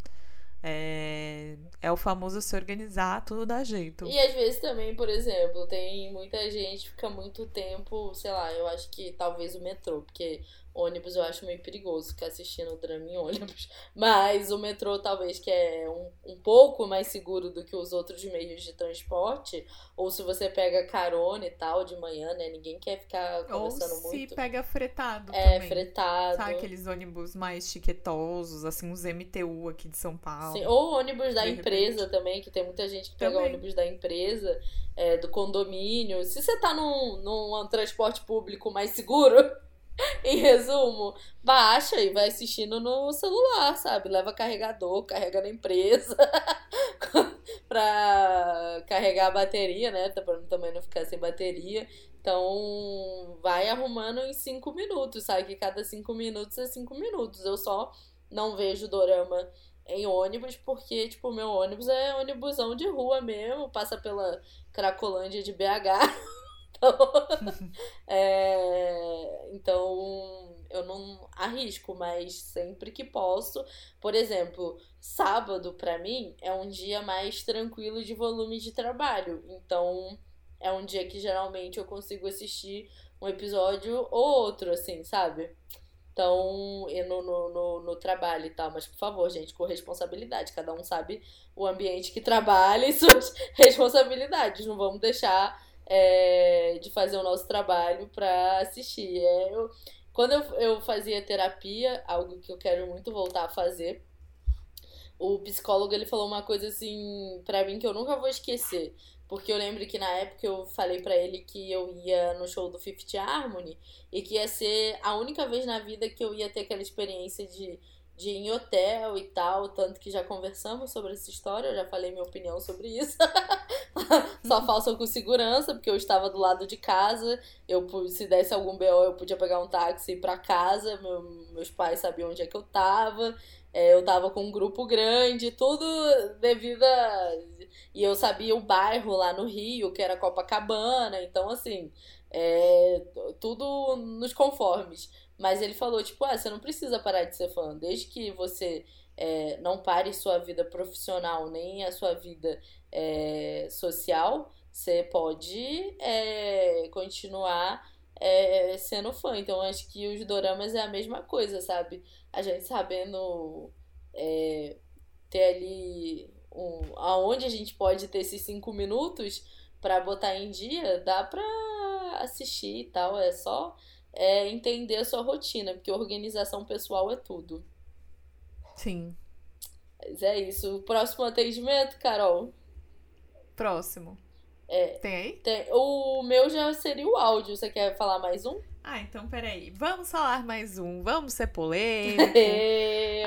É, é o famoso se organizar, tudo dá jeito. E às vezes também, por exemplo, tem muita gente que fica muito tempo, sei lá, eu acho que talvez o metrô, porque ônibus eu acho meio perigoso ficar assistindo drama em ônibus. (laughs) Mas o metrô, talvez, que é um, um pouco mais seguro do que os outros meios de transporte. Ou se você pega carona e tal de manhã, né? Ninguém quer ficar conversando ou muito. se pega fretado é, também. fretado. Sabe aqueles ônibus mais chiquetosos, assim, os MTU aqui de São Paulo. Sim, ou ônibus da empresa também, que tem muita gente que pega também. ônibus da empresa, é, do condomínio. Se você tá num, num transporte público mais seguro (laughs) em resumo, baixa e vai assistindo no celular, sabe? Leva carregador, carrega na empresa (laughs) pra carregar a bateria, né? Pra também não ficar sem bateria. Então, vai arrumando em cinco minutos, sabe? Que cada cinco minutos é cinco minutos. Eu só não vejo dorama em ônibus, porque, tipo, meu ônibus é ônibusão de rua mesmo, passa pela Cracolândia de BH. (laughs) (laughs) é, então eu não arrisco, mas sempre que posso. Por exemplo, sábado para mim é um dia mais tranquilo de volume de trabalho. Então é um dia que geralmente eu consigo assistir um episódio ou outro, assim, sabe? Então, e no, no, no, no, trabalho e tal, mas por favor, gente, com responsabilidade. Cada um sabe o ambiente que trabalha e suas (laughs) responsabilidades. Não vamos deixar é, de fazer o nosso trabalho para assistir. É, eu, quando eu, eu fazia terapia, algo que eu quero muito voltar a fazer, o psicólogo ele falou uma coisa assim para mim que eu nunca vou esquecer. Porque eu lembro que na época eu falei para ele que eu ia no show do Fifth Harmony e que ia ser a única vez na vida que eu ia ter aquela experiência de de ir em hotel e tal, tanto que já conversamos sobre essa história, eu já falei minha opinião sobre isso. (laughs) Só falso com segurança, porque eu estava do lado de casa, eu se desse algum BO eu podia pegar um táxi e ir pra casa, meu, meus pais sabiam onde é que eu tava, é, eu tava com um grupo grande, tudo devido a... E eu sabia o bairro lá no Rio, que era Copacabana, então assim, É, tudo nos conformes. Mas ele falou, tipo, ah, você não precisa parar de ser fã. Desde que você é, não pare sua vida profissional, nem a sua vida é, social, você pode é, continuar é, sendo fã. Então acho que os doramas é a mesma coisa, sabe? A gente sabendo é, ter ali um, aonde a gente pode ter esses cinco minutos para botar em dia, dá pra assistir e tal. É só é, entender a sua rotina, porque organização pessoal é tudo. Sim. Mas é isso. O próximo atendimento, Carol? Próximo. É, tem aí? Tem. O meu já seria o áudio. Você quer falar mais um? Ah, então peraí. Vamos falar mais um. Vamos ser (laughs) polêmico.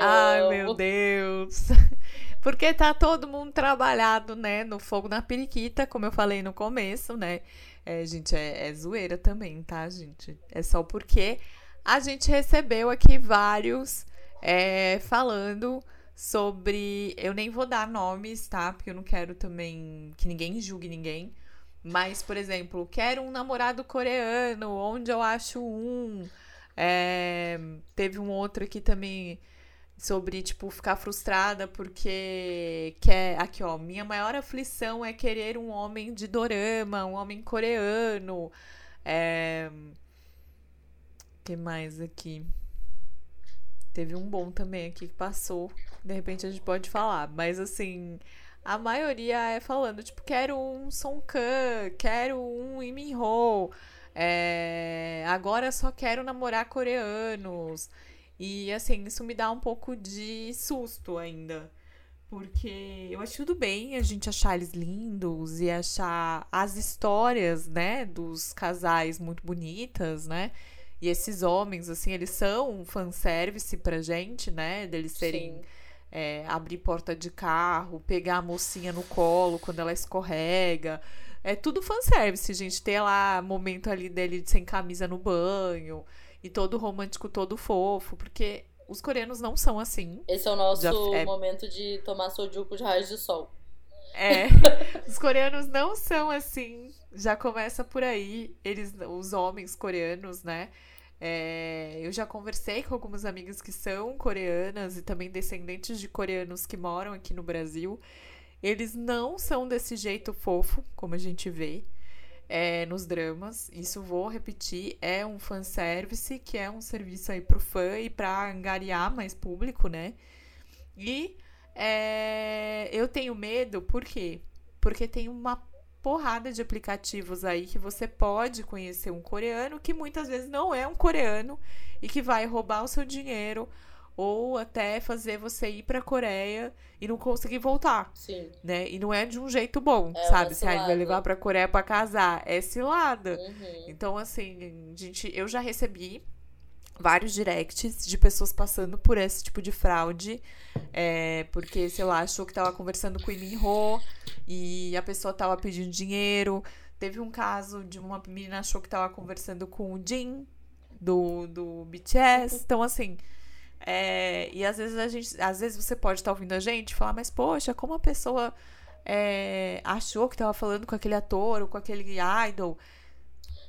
Ai, meu Deus. (laughs) Porque tá todo mundo trabalhado, né, no fogo na periquita, como eu falei no começo, né? É, gente, é, é zoeira também, tá, gente? É só porque a gente recebeu aqui vários é, falando sobre. Eu nem vou dar nomes, tá? Porque eu não quero também que ninguém julgue ninguém. Mas, por exemplo, quero um namorado coreano, onde eu acho um. É, teve um outro aqui também sobre, tipo, ficar frustrada porque quer. Aqui, ó. Minha maior aflição é querer um homem de dorama, um homem coreano. É. que mais aqui? Teve um bom também aqui que passou. De repente a gente pode falar. Mas assim, a maioria é falando, tipo, quero um Song Kang, quero um Lee Ho. É, agora só quero namorar coreanos. E assim, isso me dá um pouco de susto ainda. Porque eu acho tudo bem a gente achar eles lindos e achar as histórias, né, dos casais muito bonitas, né? E esses homens, assim, eles são um fanservice pra gente, né? Deles serem. É, abrir porta de carro, pegar a mocinha no colo quando ela escorrega. É tudo fanservice, gente. Ter lá momento ali dele sem camisa no banho. E todo romântico, todo fofo. Porque os coreanos não são assim. Esse é o nosso Já, é... momento de tomar sojuco de raios de sol. É. (laughs) os coreanos não são assim. Já começa por aí. Eles, os homens coreanos, né? É, eu já conversei com algumas amigas que são coreanas e também descendentes de coreanos que moram aqui no Brasil. Eles não são desse jeito fofo, como a gente vê é, nos dramas. Isso vou repetir, é um fanservice, que é um serviço aí pro fã e pra angariar mais público, né? E é, eu tenho medo, por quê? Porque tem uma porrada de aplicativos aí que você pode conhecer um coreano que muitas vezes não é um coreano e que vai roubar o seu dinheiro ou até fazer você ir para a Coreia e não conseguir voltar. Sim. Né? E não é de um jeito bom, é sabe? Se vai levar para a Coreia para casar, é cilada. Uhum. Então assim, gente, eu já recebi vários directs de pessoas passando por esse tipo de fraude. É, porque, sei lá, achou que tava conversando com o Lee Ho e a pessoa tava pedindo dinheiro. Teve um caso de uma menina achou que tava conversando com o Jin do, do BTS. Então, assim. É, e às vezes a gente. Às vezes você pode estar tá ouvindo a gente e falar, mas poxa, como a pessoa é, achou que tava falando com aquele ator ou com aquele idol.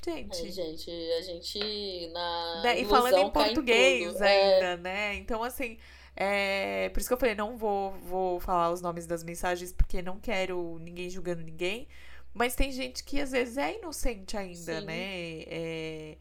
Gente. É, gente, a gente na. Né? E falando em português em é. ainda, é... né? Então, assim. É, por isso que eu falei, não vou, vou falar os nomes das mensagens, porque não quero ninguém julgando ninguém. Mas tem gente que às vezes é inocente ainda, Sim. né? É,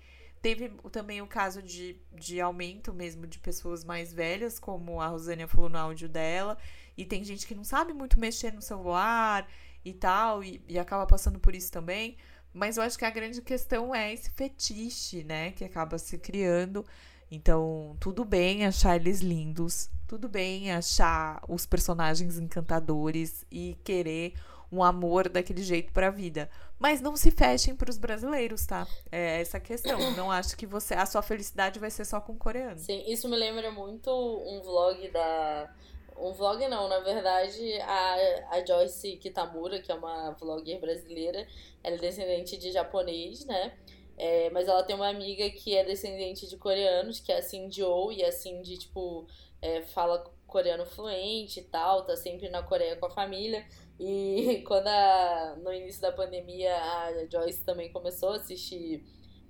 teve também o caso de, de aumento mesmo de pessoas mais velhas, como a Rosânia falou no áudio dela. E tem gente que não sabe muito mexer no celular e tal, e, e acaba passando por isso também. Mas eu acho que a grande questão é esse fetiche, né? Que acaba se criando. Então, tudo bem achar eles lindos, tudo bem achar os personagens encantadores e querer um amor daquele jeito para a vida. Mas não se fechem para os brasileiros, tá? É essa questão. Não acho que você a sua felicidade vai ser só com coreano. Sim, isso me lembra muito um vlog da um vlog não, na verdade, a, a Joyce Kitamura, que é uma vlogger brasileira, ela é descendente de japonês, né? É, mas ela tem uma amiga que é descendente de coreanos, que é a Cindy Oh, e a Cindy, tipo, é, fala coreano fluente e tal, tá sempre na Coreia com a família. E (laughs) quando a, no início da pandemia a Joyce também começou a assistir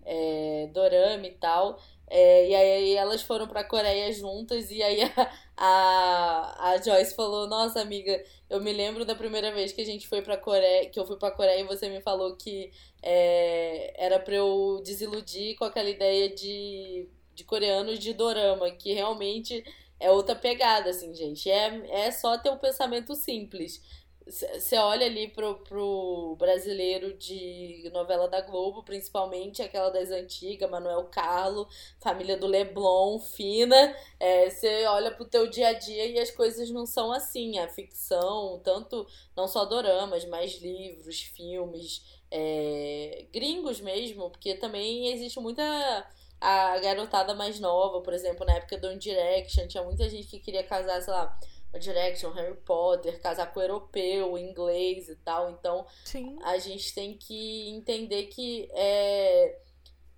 é, dorama e tal. É, e aí elas foram pra Coreia juntas e aí (laughs) a, a, a Joyce falou, nossa amiga, eu me lembro da primeira vez que a gente foi pra Coreia, que eu fui pra Coreia e você me falou que é, era pra eu desiludir com aquela ideia de, de coreanos de dorama, que realmente é outra pegada, assim, gente. É, é só ter um pensamento simples. Você olha ali pro, pro brasileiro de novela da Globo, principalmente aquela das antigas, Manuel Carlo, família do Leblon, fina. Você é, olha pro teu dia a dia e as coisas não são assim. A ficção, tanto não só doramas, mas livros, filmes, é, gringos mesmo, porque também existe muita a garotada mais nova, por exemplo, na época do One Direction, tinha muita gente que queria casar, sei lá Direction, Harry Potter, casaco europeu, inglês e tal. Então, Sim. a gente tem que entender que é,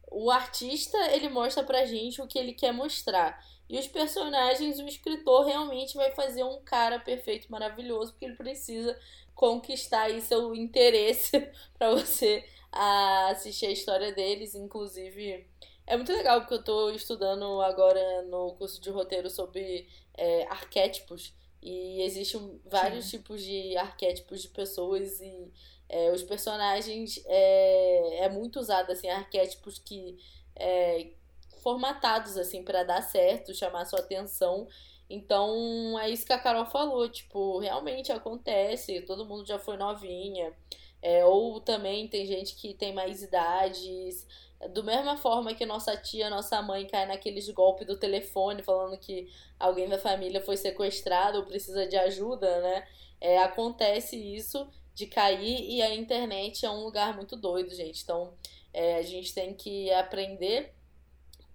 o artista, ele mostra pra gente o que ele quer mostrar. E os personagens, o escritor realmente vai fazer um cara perfeito, maravilhoso, porque ele precisa conquistar aí seu interesse (laughs) para você assistir a história deles. Inclusive, é muito legal porque eu tô estudando agora no curso de roteiro sobre é, arquétipos. E existem vários Sim. tipos de arquétipos de pessoas e é, os personagens é, é muito usado assim arquétipos que é, formatados assim para dar certo, chamar sua atenção. Então é isso que a Carol falou, tipo, realmente acontece, todo mundo já foi novinha. É, ou também tem gente que tem mais idades. Do mesma forma que nossa tia, nossa mãe cai naqueles golpes do telefone falando que alguém da família foi sequestrado ou precisa de ajuda, né? É, acontece isso de cair e a internet é um lugar muito doido, gente. Então é, a gente tem que aprender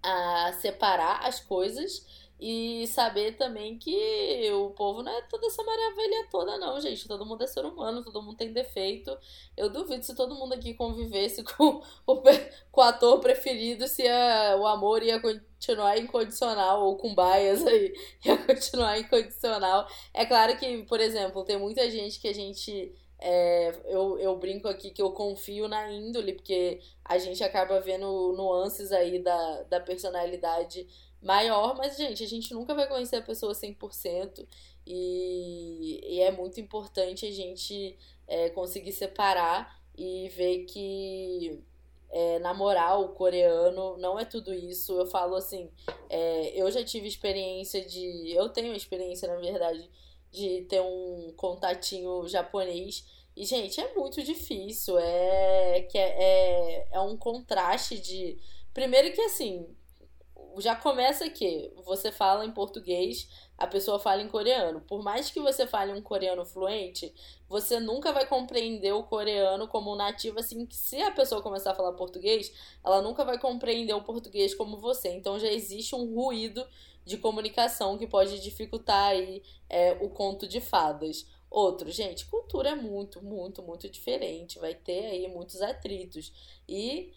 a separar as coisas e saber também que o povo não é toda essa maravilha toda, não, gente. Todo mundo é ser humano, todo mundo tem defeito. Eu duvido se todo mundo aqui convivesse (laughs) com o, com o ator preferido, se a, o amor ia continuar incondicional, ou com baias aí, (laughs) ia continuar incondicional. É claro que, por exemplo, tem muita gente que a gente. É, eu, eu brinco aqui que eu confio na índole, porque a gente acaba vendo nuances aí da, da personalidade maior, mas, gente, a gente nunca vai conhecer a pessoa 100%. E, e é muito importante a gente é, conseguir separar e ver que é, namorar o coreano não é tudo isso. Eu falo assim, é, eu já tive experiência de. Eu tenho experiência, na verdade, de ter um contatinho japonês. E, gente, é muito difícil. É, que é, é, é um contraste de. Primeiro que assim, já começa que você fala em português, a pessoa fala em coreano. Por mais que você fale um coreano fluente, você nunca vai compreender o coreano como um nativo, assim, que se a pessoa começar a falar português, ela nunca vai compreender o português como você. Então já existe um ruído de comunicação que pode dificultar aí é, o conto de fadas. Outro, gente, cultura é muito, muito, muito diferente. Vai ter aí muitos atritos. E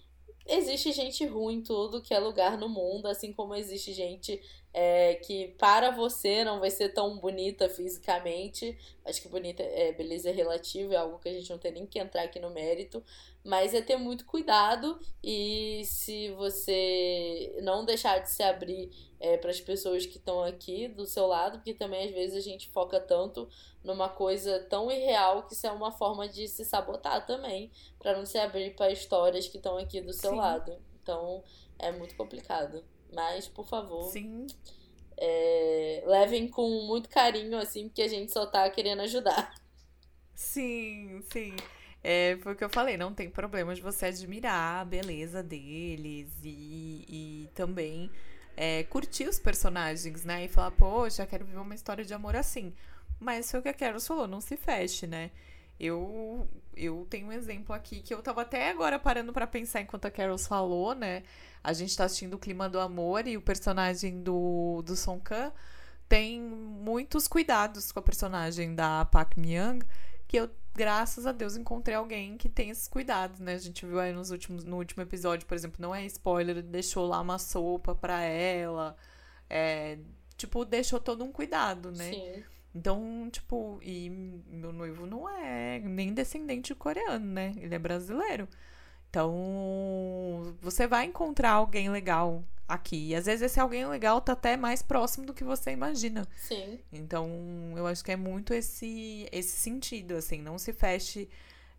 existe gente ruim em tudo que é lugar no mundo, assim como existe gente é, que para você não vai ser tão bonita fisicamente. Acho que bonita é beleza relativa, é algo que a gente não tem nem que entrar aqui no mérito, mas é ter muito cuidado e se você não deixar de se abrir é, para as pessoas que estão aqui do seu lado, porque também às vezes a gente foca tanto numa coisa tão irreal que isso é uma forma de se sabotar também, para não se abrir para histórias que estão aqui do seu Sim. lado. Então é muito complicado. Mas, por favor. Sim. É, levem com muito carinho, assim, porque a gente só tá querendo ajudar. Sim, sim. É, foi o que eu falei, não tem problema de você admirar a beleza deles e, e também é, curtir os personagens, né? E falar, poxa, quero viver uma história de amor assim. Mas foi o que a Carol falou, não se feche, né? Eu, eu tenho um exemplo aqui que eu tava até agora parando para pensar enquanto a Carol falou, né? A gente tá assistindo o Clima do Amor e o personagem do, do Song Kang tem muitos cuidados com a personagem da Park Myung que eu, graças a Deus, encontrei alguém que tem esses cuidados, né? A gente viu aí nos últimos, no último episódio, por exemplo, não é spoiler, deixou lá uma sopa pra ela. É, tipo, deixou todo um cuidado, né? Sim. Então, tipo, e meu noivo não é nem descendente coreano, né? Ele é brasileiro. Então, você vai encontrar alguém legal aqui. E às vezes esse alguém legal tá até mais próximo do que você imagina. Sim. Então, eu acho que é muito esse esse sentido, assim, não se feche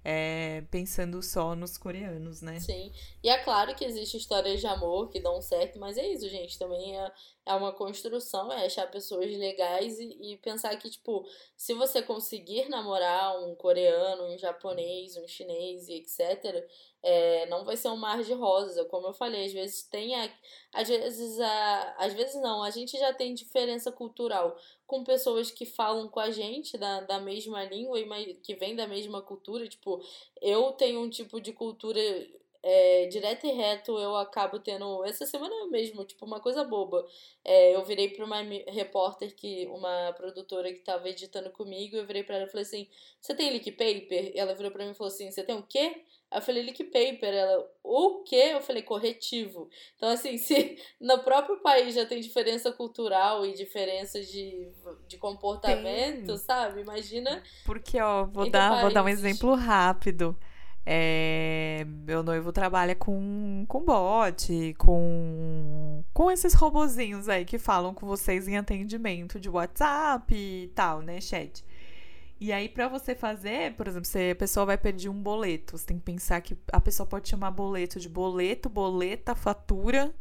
é, pensando só nos coreanos, né? Sim. E é claro que existem histórias de amor que dão certo, mas é isso, gente. Também é, é uma construção, é achar pessoas legais e, e pensar que, tipo, se você conseguir namorar um coreano, um japonês, um chinês e etc., é, não vai ser um mar de rosas. Como eu falei, às vezes tem. A, às vezes, a, às vezes não, a gente já tem diferença cultural com pessoas que falam com a gente da, da mesma língua e que vem da mesma cultura. Tipo, eu tenho um tipo de cultura é, direto e reto eu acabo tendo. Essa semana mesmo, tipo, uma coisa boba. É, eu virei pra uma repórter que. Uma produtora que tava editando comigo, eu virei pra ela e falei assim: Você tem leak paper? E ela virou pra mim e falou assim: Você tem o quê? Aí eu falei leak paper. Ela, o quê? Eu falei corretivo. Então, assim, (laughs) se no próprio país já tem diferença cultural e diferença de, de comportamento, tem. sabe? Imagina. Porque, ó, vou dar, vou dar um exemplo rápido. É, meu noivo trabalha com, com bot, com, com esses robozinhos aí que falam com vocês em atendimento de WhatsApp e tal, né, chat. E aí, para você fazer, por exemplo, se a pessoa vai pedir um boleto, você tem que pensar que a pessoa pode chamar boleto de boleto, boleta, fatura.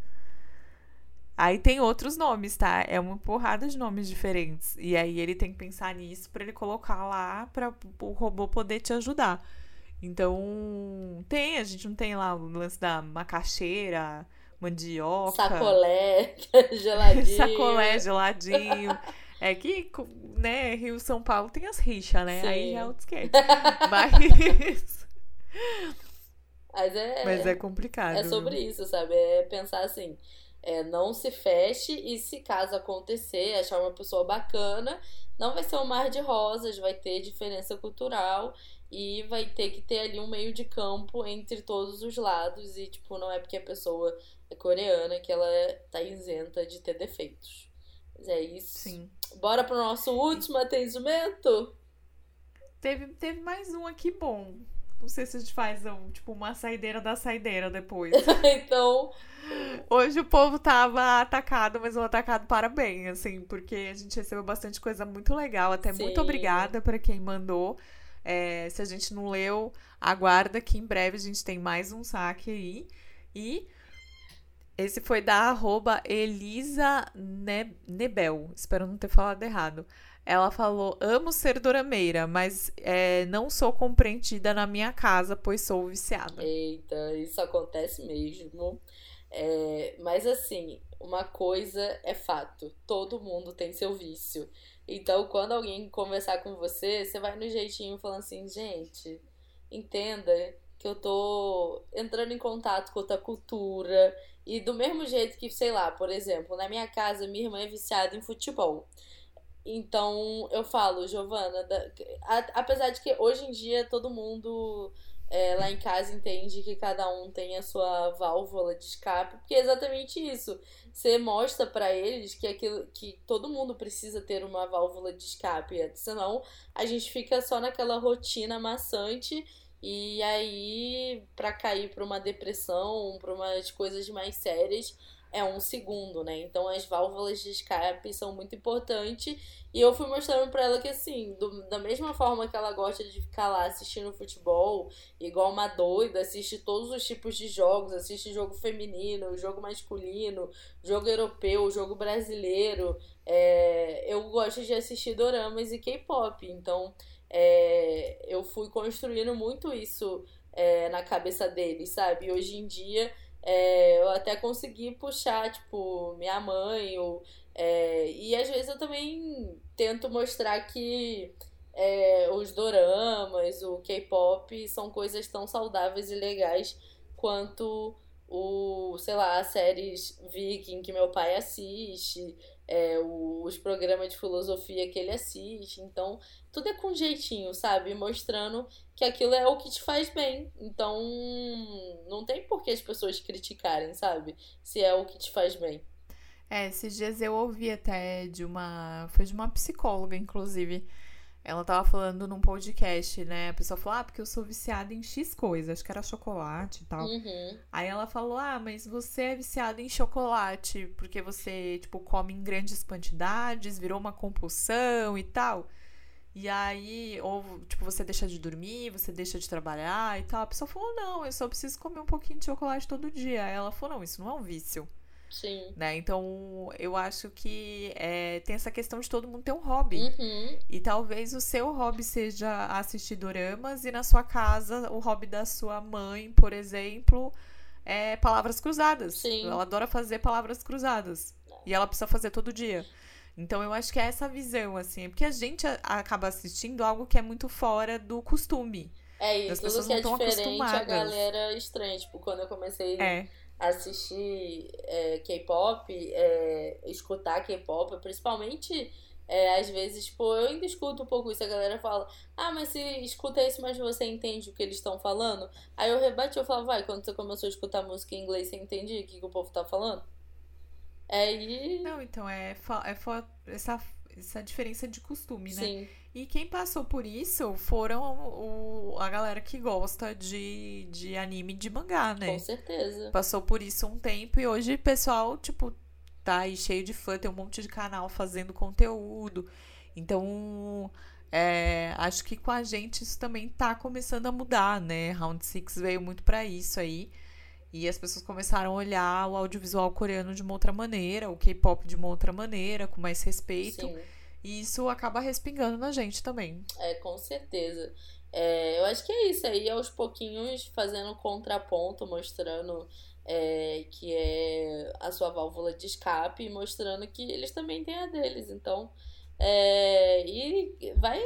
Aí tem outros nomes, tá? É uma porrada de nomes diferentes. E aí ele tem que pensar nisso para ele colocar lá para o robô poder te ajudar. Então, tem, a gente não tem lá o lance da macaxeira, mandioca. Sacolé, (laughs) geladinho. Sacolé, geladinho. É que, né, Rio São Paulo tem as rixas, né? Sim. Aí já é outro skate. (laughs) Mas. Mas é, Mas é complicado. É sobre isso, sabe? É pensar assim. É, não se feche e se caso acontecer, achar uma pessoa bacana, não vai ser um mar de rosas, vai ter diferença cultural e vai ter que ter ali um meio de campo entre todos os lados e tipo não é porque a pessoa é coreana que ela tá isenta de ter defeitos mas é isso sim bora pro nosso último atendimento teve teve mais um aqui bom não sei se a gente faz um, tipo uma saideira da saideira depois (laughs) então Hoje o povo tava atacado, mas um atacado para bem, assim, porque a gente recebeu bastante coisa muito legal. Até Sim. muito obrigada para quem mandou. É, se a gente não leu, aguarda que em breve a gente tem mais um saque aí. E esse foi da arroba Elisa Nebel. Espero não ter falado errado. Ela falou: Amo ser dorameira, mas é, não sou compreendida na minha casa, pois sou viciada. Eita, isso acontece mesmo. É, mas assim, uma coisa é fato: todo mundo tem seu vício. Então, quando alguém conversar com você, você vai no jeitinho falando assim, gente, entenda que eu tô entrando em contato com outra cultura. E do mesmo jeito que, sei lá, por exemplo, na minha casa, minha irmã é viciada em futebol. Então, eu falo, Giovana, da, apesar de que hoje em dia todo mundo é, lá em casa entende que cada um tem a sua válvula de escape, porque é exatamente isso. Você mostra para eles que aquilo que todo mundo precisa ter uma válvula de escape, senão a gente fica só naquela rotina maçante e aí para cair para uma depressão, para umas coisas mais sérias, é um segundo, né? Então as válvulas de escape são muito importantes. E eu fui mostrando para ela que, assim, do, da mesma forma que ela gosta de ficar lá assistindo futebol, igual uma doida, assiste todos os tipos de jogos, assiste jogo feminino, jogo masculino, jogo europeu, jogo brasileiro. É, eu gosto de assistir doramas e K-pop. Então é, eu fui construindo muito isso é, na cabeça deles, sabe? E hoje em dia é, eu até consegui puxar, tipo, minha mãe, ou, é, e às vezes eu também tento mostrar que é, os doramas, o K-pop são coisas tão saudáveis e legais quanto o, sei lá, as séries Viking que meu pai assiste, é, os programas de filosofia que ele assiste. Então, tudo é com jeitinho, sabe? Mostrando que aquilo é o que te faz bem. Então, não tem por que as pessoas criticarem, sabe? Se é o que te faz bem. É, esses dias eu ouvi até de uma. Foi de uma psicóloga, inclusive. Ela tava falando num podcast, né? A pessoa falou, ah, porque eu sou viciada em X coisa, acho que era chocolate e tal. Uhum. Aí ela falou, ah, mas você é viciada em chocolate, porque você, tipo, come em grandes quantidades, virou uma compulsão e tal. E aí, ou, tipo, você deixa de dormir, você deixa de trabalhar e tal. A pessoa falou, não, eu só preciso comer um pouquinho de chocolate todo dia. Aí ela falou, não, isso não é um vício. Sim. Né? Então, eu acho que é, tem essa questão de todo mundo ter um hobby. Uhum. E talvez o seu hobby seja assistir doramas e na sua casa o hobby da sua mãe, por exemplo, é palavras cruzadas. Sim. Ela adora fazer palavras cruzadas. E ela precisa fazer todo dia. Então eu acho que é essa visão, assim, porque a gente acaba assistindo algo que é muito fora do costume. É, e As tudo pessoas que é não diferente, a galera estranha. Tipo, quando eu comecei É. assistir é, K-pop, é, escutar K-pop, principalmente, é, às vezes, tipo, eu ainda escuto um pouco isso. A galera fala, ah, mas se escuta isso, mas você entende o que eles estão falando? Aí eu rebati, eu falo, vai, quando você começou a escutar música em inglês, você entendia o que, que o povo tá falando? É, e... Não, então é, é essa, essa diferença de costume, né? Sim, E quem passou por isso foram o, a galera que gosta de, de anime e de mangá, né? com certeza. Passou por isso um tempo e hoje o pessoal, tipo, tá aí cheio de fã, tem um monte de canal fazendo conteúdo. Então, é, acho que com a gente isso também tá começando a mudar, né? Round Six veio muito pra isso aí. E as pessoas começaram a olhar o audiovisual coreano de uma outra maneira, o K-pop de uma outra maneira, com mais respeito. Sim. E isso acaba respingando na gente também. É, com certeza. É, eu acho que é isso aí, aos pouquinhos fazendo contraponto, mostrando é, que é a sua válvula de escape e mostrando que eles também têm a deles. Então, é, e vai.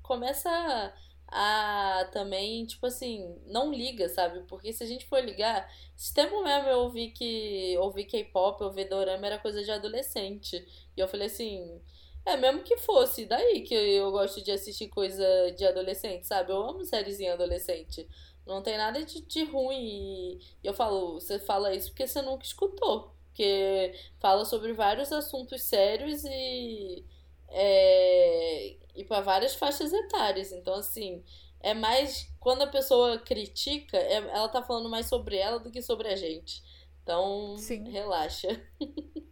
Começa a também, tipo assim, não liga, sabe? Porque se a gente for ligar, esse tempo mesmo eu ouvi que ouvir K-pop, ouvir dorama era coisa de adolescente. E eu falei assim. É, mesmo que fosse, daí que eu gosto de assistir coisa de adolescente, sabe? Eu amo sériezinha adolescente. Não tem nada de, de ruim. E eu falo, você fala isso porque você nunca escutou. Porque fala sobre vários assuntos sérios e. É, e para várias faixas etárias. Então, assim, é mais. Quando a pessoa critica, é- ela tá falando mais sobre ela do que sobre a gente. Então, Sim. relaxa. (laughs)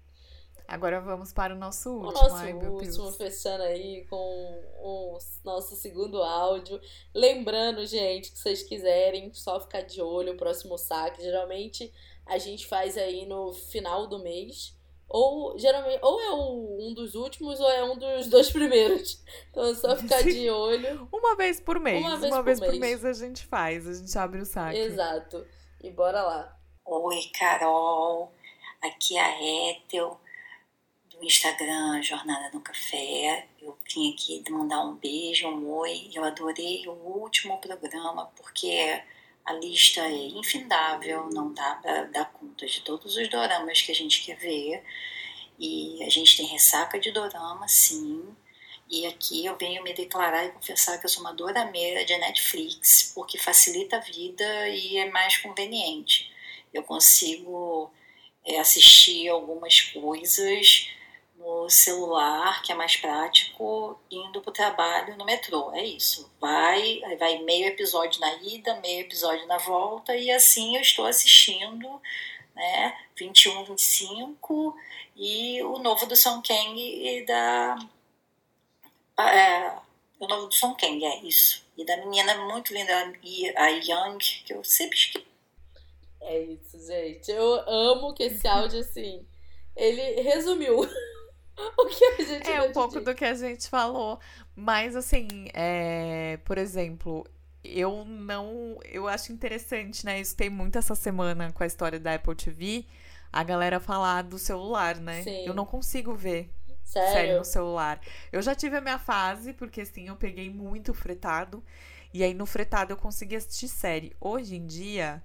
Agora vamos para o nosso O último. nosso Ai, último, fechando aí com o nosso segundo áudio. Lembrando, gente, que vocês quiserem, só ficar de olho, o próximo saque. Geralmente a gente faz aí no final do mês. Ou geralmente, ou é um dos últimos, ou é um dos (laughs) dois primeiros. Então é só ficar de (laughs) olho. Uma vez por mês. Uma Uma vez vez, por por, mês. mês. a gente faz, a gente abre o saque. Exato. E bora lá. Oi, Carol. Aqui é a Ethel, do Instagram Jornada no Café. Eu vim aqui mandar um beijo, um oi. Eu adorei o último programa, porque a lista é infindável, não dá para dar conta de todos os doramas que a gente quer ver. E a gente tem ressaca de dorama, sim. E aqui eu venho me declarar e confessar que eu sou uma dorameira de Netflix, porque facilita a vida e é mais conveniente eu consigo é, assistir algumas coisas no celular, que é mais prático, indo para o trabalho no metrô. É isso. Vai, vai meio episódio na ida, meio episódio na volta, e assim eu estou assistindo né, 21, 25 e o novo do Song Kang e da. É, o novo do Song Kang, é isso. E da menina muito linda, a Young, que eu sempre esqueço. É isso, gente. Eu amo que esse áudio, assim, ele resumiu (laughs) (laughs) o que a gente É um pouco dizer. do que a gente falou. Mas, assim, é, por exemplo, eu não. Eu acho interessante, né? Isso tem muito essa semana com a história da Apple TV. A galera falar do celular, né? Sim. Eu não consigo ver série Sério? no celular. Eu já tive a minha fase, porque assim, eu peguei muito fretado. E aí no fretado eu consegui assistir série. Hoje em dia,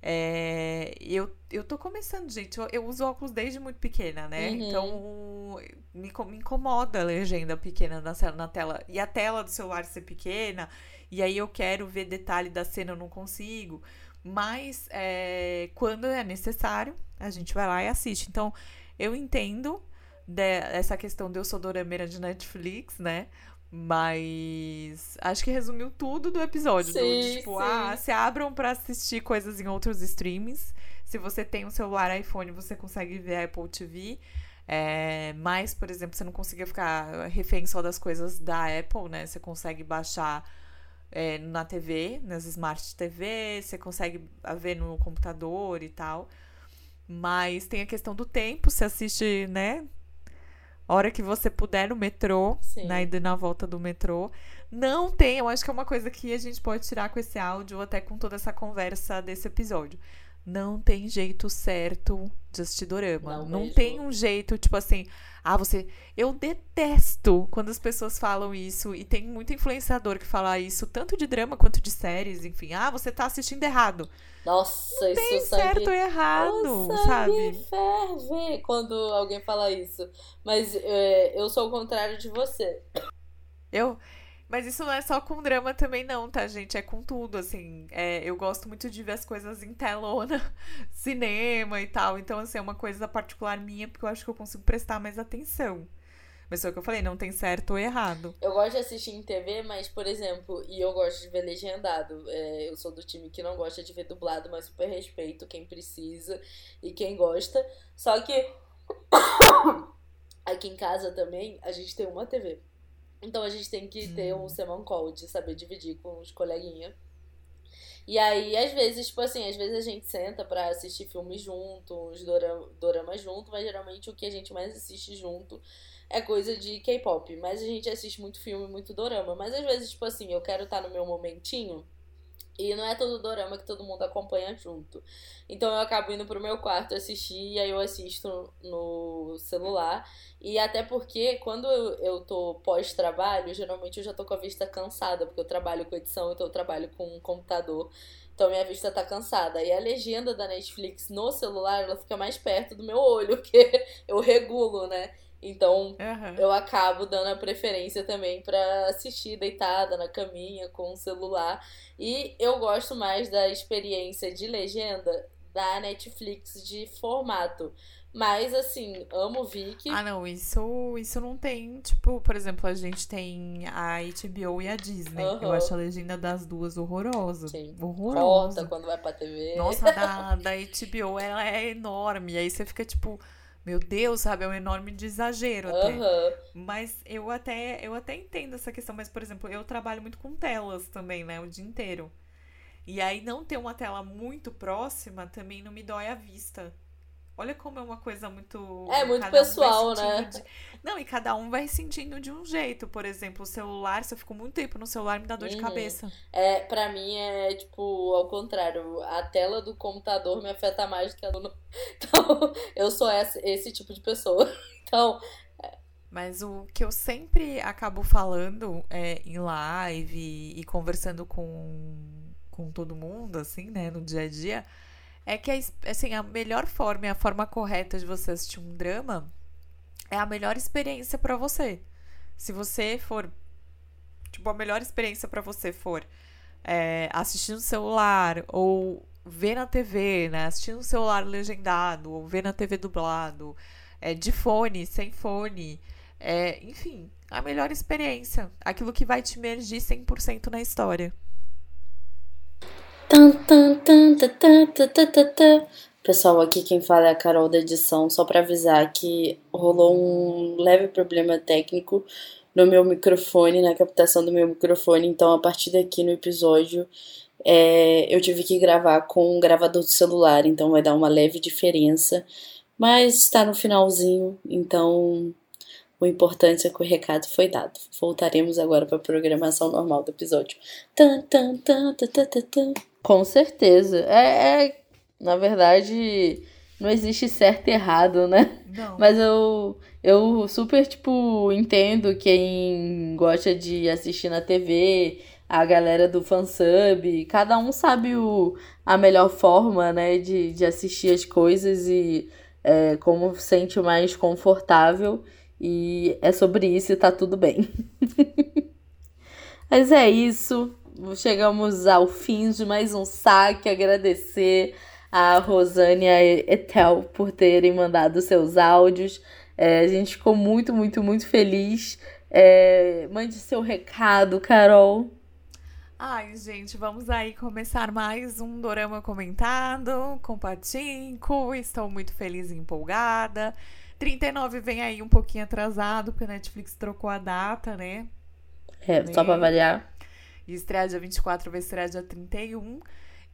é, eu, eu tô começando, gente. Eu, eu uso óculos desde muito pequena, né? Uhum. Então me, me incomoda a legenda pequena na, na tela. E a tela do celular ser pequena. E aí eu quero ver detalhe da cena, eu não consigo. Mas é, quando é necessário, a gente vai lá e assiste. Então, eu entendo de, essa questão de eu sou dorameira de Netflix, né? Mas acho que resumiu tudo do episódio. Sim, do, tipo, sim. ah, se abram pra assistir coisas em outros streams. Se você tem um celular iPhone, você consegue ver a Apple TV. É, mas, por exemplo, você não conseguia ficar refém só das coisas da Apple, né? Você consegue baixar é, na TV, nas Smart TV, você consegue ver no computador e tal. Mas tem a questão do tempo, você assiste, né? Hora que você puder no metrô, Sim. na ida e na volta do metrô. Não tem, eu acho que é uma coisa que a gente pode tirar com esse áudio, ou até com toda essa conversa desse episódio. Não tem jeito certo de assistir dorama. Não Não, tem um jeito, tipo assim, ah, você. Eu detesto quando as pessoas falam isso, e tem muito influenciador que fala isso, tanto de drama quanto de séries, enfim. Ah, você tá assistindo errado. Nossa, Tem isso sangue... certo ou O errado, sangue sabe? ferve quando alguém fala isso. Mas é, eu sou o contrário de você. Eu. Mas isso não é só com drama também, não, tá, gente? É com tudo, assim. É, eu gosto muito de ver as coisas em telona, (laughs) cinema e tal. Então, assim, é uma coisa particular minha, porque eu acho que eu consigo prestar mais atenção. Mas foi o que eu falei, não tem certo ou errado. Eu gosto de assistir em TV, mas, por exemplo, e eu gosto de ver legendado. É, eu sou do time que não gosta de ver dublado, mas super respeito quem precisa e quem gosta. Só que (coughs) aqui em casa também a gente tem uma TV. Então a gente tem que ter um semana call de saber dividir com os coleguinhas. E aí, às vezes, tipo assim, às vezes a gente senta pra assistir filmes junto, uns dorama, doramas junto, mas geralmente o que a gente mais assiste junto é coisa de K-pop. Mas a gente assiste muito filme, muito dorama. Mas às vezes, tipo assim, eu quero estar no meu momentinho. E não é todo dorama que todo mundo acompanha junto. Então eu acabo indo pro meu quarto assistir e aí eu assisto no celular. E até porque quando eu, eu tô pós-trabalho, geralmente eu já tô com a vista cansada, porque eu trabalho com edição, então eu trabalho com um computador. Então minha vista tá cansada. E a legenda da Netflix no celular, ela fica mais perto do meu olho, (laughs) porque eu regulo, né? Então Aham. eu acabo dando a preferência também pra assistir deitada na caminha com o celular. E eu gosto mais da experiência de legenda da Netflix de formato. Mas assim, amo Vicky. Ah, não, isso, isso não tem. Tipo, por exemplo, a gente tem a HBO e a Disney. Eu Aham. acho a legenda das duas horrorosa. Sim. Horrorosa. Corta quando vai pra TV. Nossa, a da, (laughs) da HBO, ela é enorme. E aí você fica tipo, meu Deus, sabe? É um enorme de exagero até. Aham. Mas eu até, eu até entendo essa questão. Mas, por exemplo, eu trabalho muito com telas também, né? O dia inteiro. E aí não ter uma tela muito próxima também não me dói a vista. Olha como é uma coisa muito. É muito cada um pessoal, né? de- Não, e cada um vai sentindo de um jeito. Por exemplo, o celular, se eu fico muito tempo no celular, me dá dor de Uhum. cabeça. É, pra mim é tipo ao contrário. A tela do computador me afeta mais do que a do. (laughs) Então, eu sou esse, esse tipo de pessoa. (laughs) Então, Mas o que eu sempre acabo falando é, em live e conversando com, com todo mundo, assim, né, no dia a dia, é que a, assim, a melhor forma e a forma correta de você assistir um drama é a melhor experiência pra você. Se você for. Tipo, a melhor experiência pra você for é, assistir no celular ou ver na TV, né? Assistir no celular legendado ou ver na TV dublado, é, de fone, sem fone. É, enfim, a melhor experiência. Aquilo que vai te imergir 100% na história. Pessoal, aqui quem fala é a Carol da edição, só pra avisar que rolou um leve problema técnico no meu microfone, na captação do meu microfone, então a partir daqui no episódio é, eu tive que gravar com um gravador do celular, então vai dar uma leve diferença, mas está no finalzinho, então o importante é que o recado foi dado. Voltaremos agora para a programação normal do episódio. Com certeza. É, é, na verdade, não existe certo e errado, né? Não. Mas eu, eu super, tipo, entendo quem gosta de assistir na TV, a galera do fansub. Cada um sabe o, a melhor forma, né, de, de assistir as coisas e é, como sente mais confortável. E é sobre isso e tá tudo bem. (laughs) Mas é isso. Chegamos ao fim de mais um saque. Agradecer a Rosane e a Etel por terem mandado seus áudios. É, a gente ficou muito, muito, muito feliz. É, mande seu recado, Carol. Ai, gente, vamos aí começar mais um Dorama comentado com Patinco. Estou muito feliz e empolgada. 39 vem aí um pouquinho atrasado, porque a Netflix trocou a data, né? É, só pra variar. E estreia dia 24, vai estrear dia 31.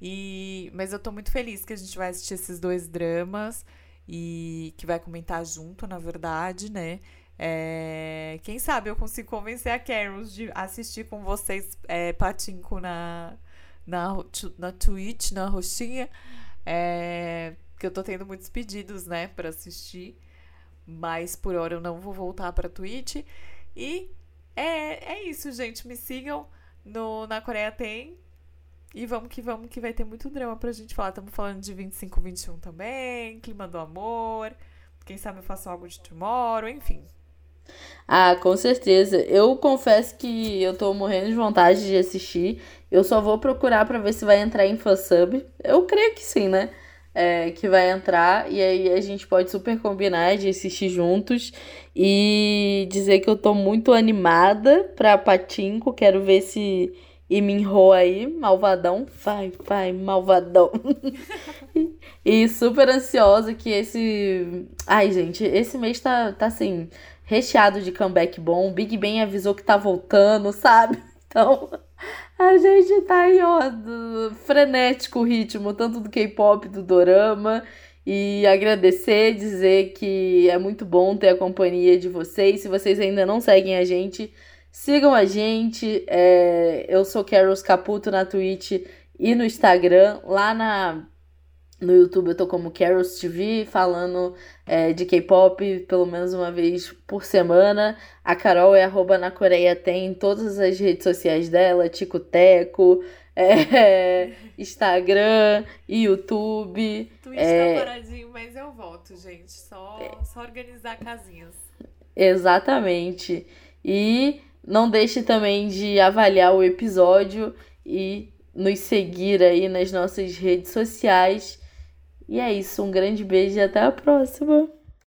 E... Mas eu tô muito feliz que a gente vai assistir esses dois dramas e que vai comentar junto, na verdade, né? É... Quem sabe eu consigo convencer a Carol de assistir com vocês é, Patinco na, na, na Twitch, na roxinha. É... Que eu tô tendo muitos pedidos, né, para assistir. Mas por hora eu não vou voltar pra Twitch. E é, é isso, gente. Me sigam no, na Coreia Tem. E vamos que vamos, que vai ter muito drama pra gente falar. Estamos falando de 25, 21 também, clima do amor. Quem sabe eu faço algo de tomorrow, enfim. Ah, com certeza. Eu confesso que eu tô morrendo de vontade de assistir. Eu só vou procurar para ver se vai entrar em fansub. Eu creio que sim, né? É, que vai entrar e aí a gente pode super combinar de assistir juntos e dizer que eu tô muito animada pra Patinco. Quero ver se e Minho aí, malvadão, vai, vai, malvadão. (laughs) e super ansiosa que esse. Ai, gente, esse mês tá, tá assim, recheado de comeback bom. Big Bang avisou que tá voltando, sabe? (laughs) Então, a gente tá aí, ó, frenético o ritmo, tanto do K-pop, do dorama. E agradecer, dizer que é muito bom ter a companhia de vocês. Se vocês ainda não seguem a gente, Sigam a gente. É, eu sou Carol Caputo na Twitch e no Instagram. Lá na, no YouTube eu tô como Carols TV, falando é, de K-pop pelo menos uma vez por semana. A Carol é arroba na Coreia, tem todas as redes sociais dela, Tico Teco, (laughs) é, Instagram, YouTube. Twitch é, tá paradinho, mas eu volto, gente. Só, só organizar casinhas. Exatamente. E não deixe também de avaliar o episódio e nos seguir aí nas nossas redes sociais. E é isso, um grande beijo e até a próxima!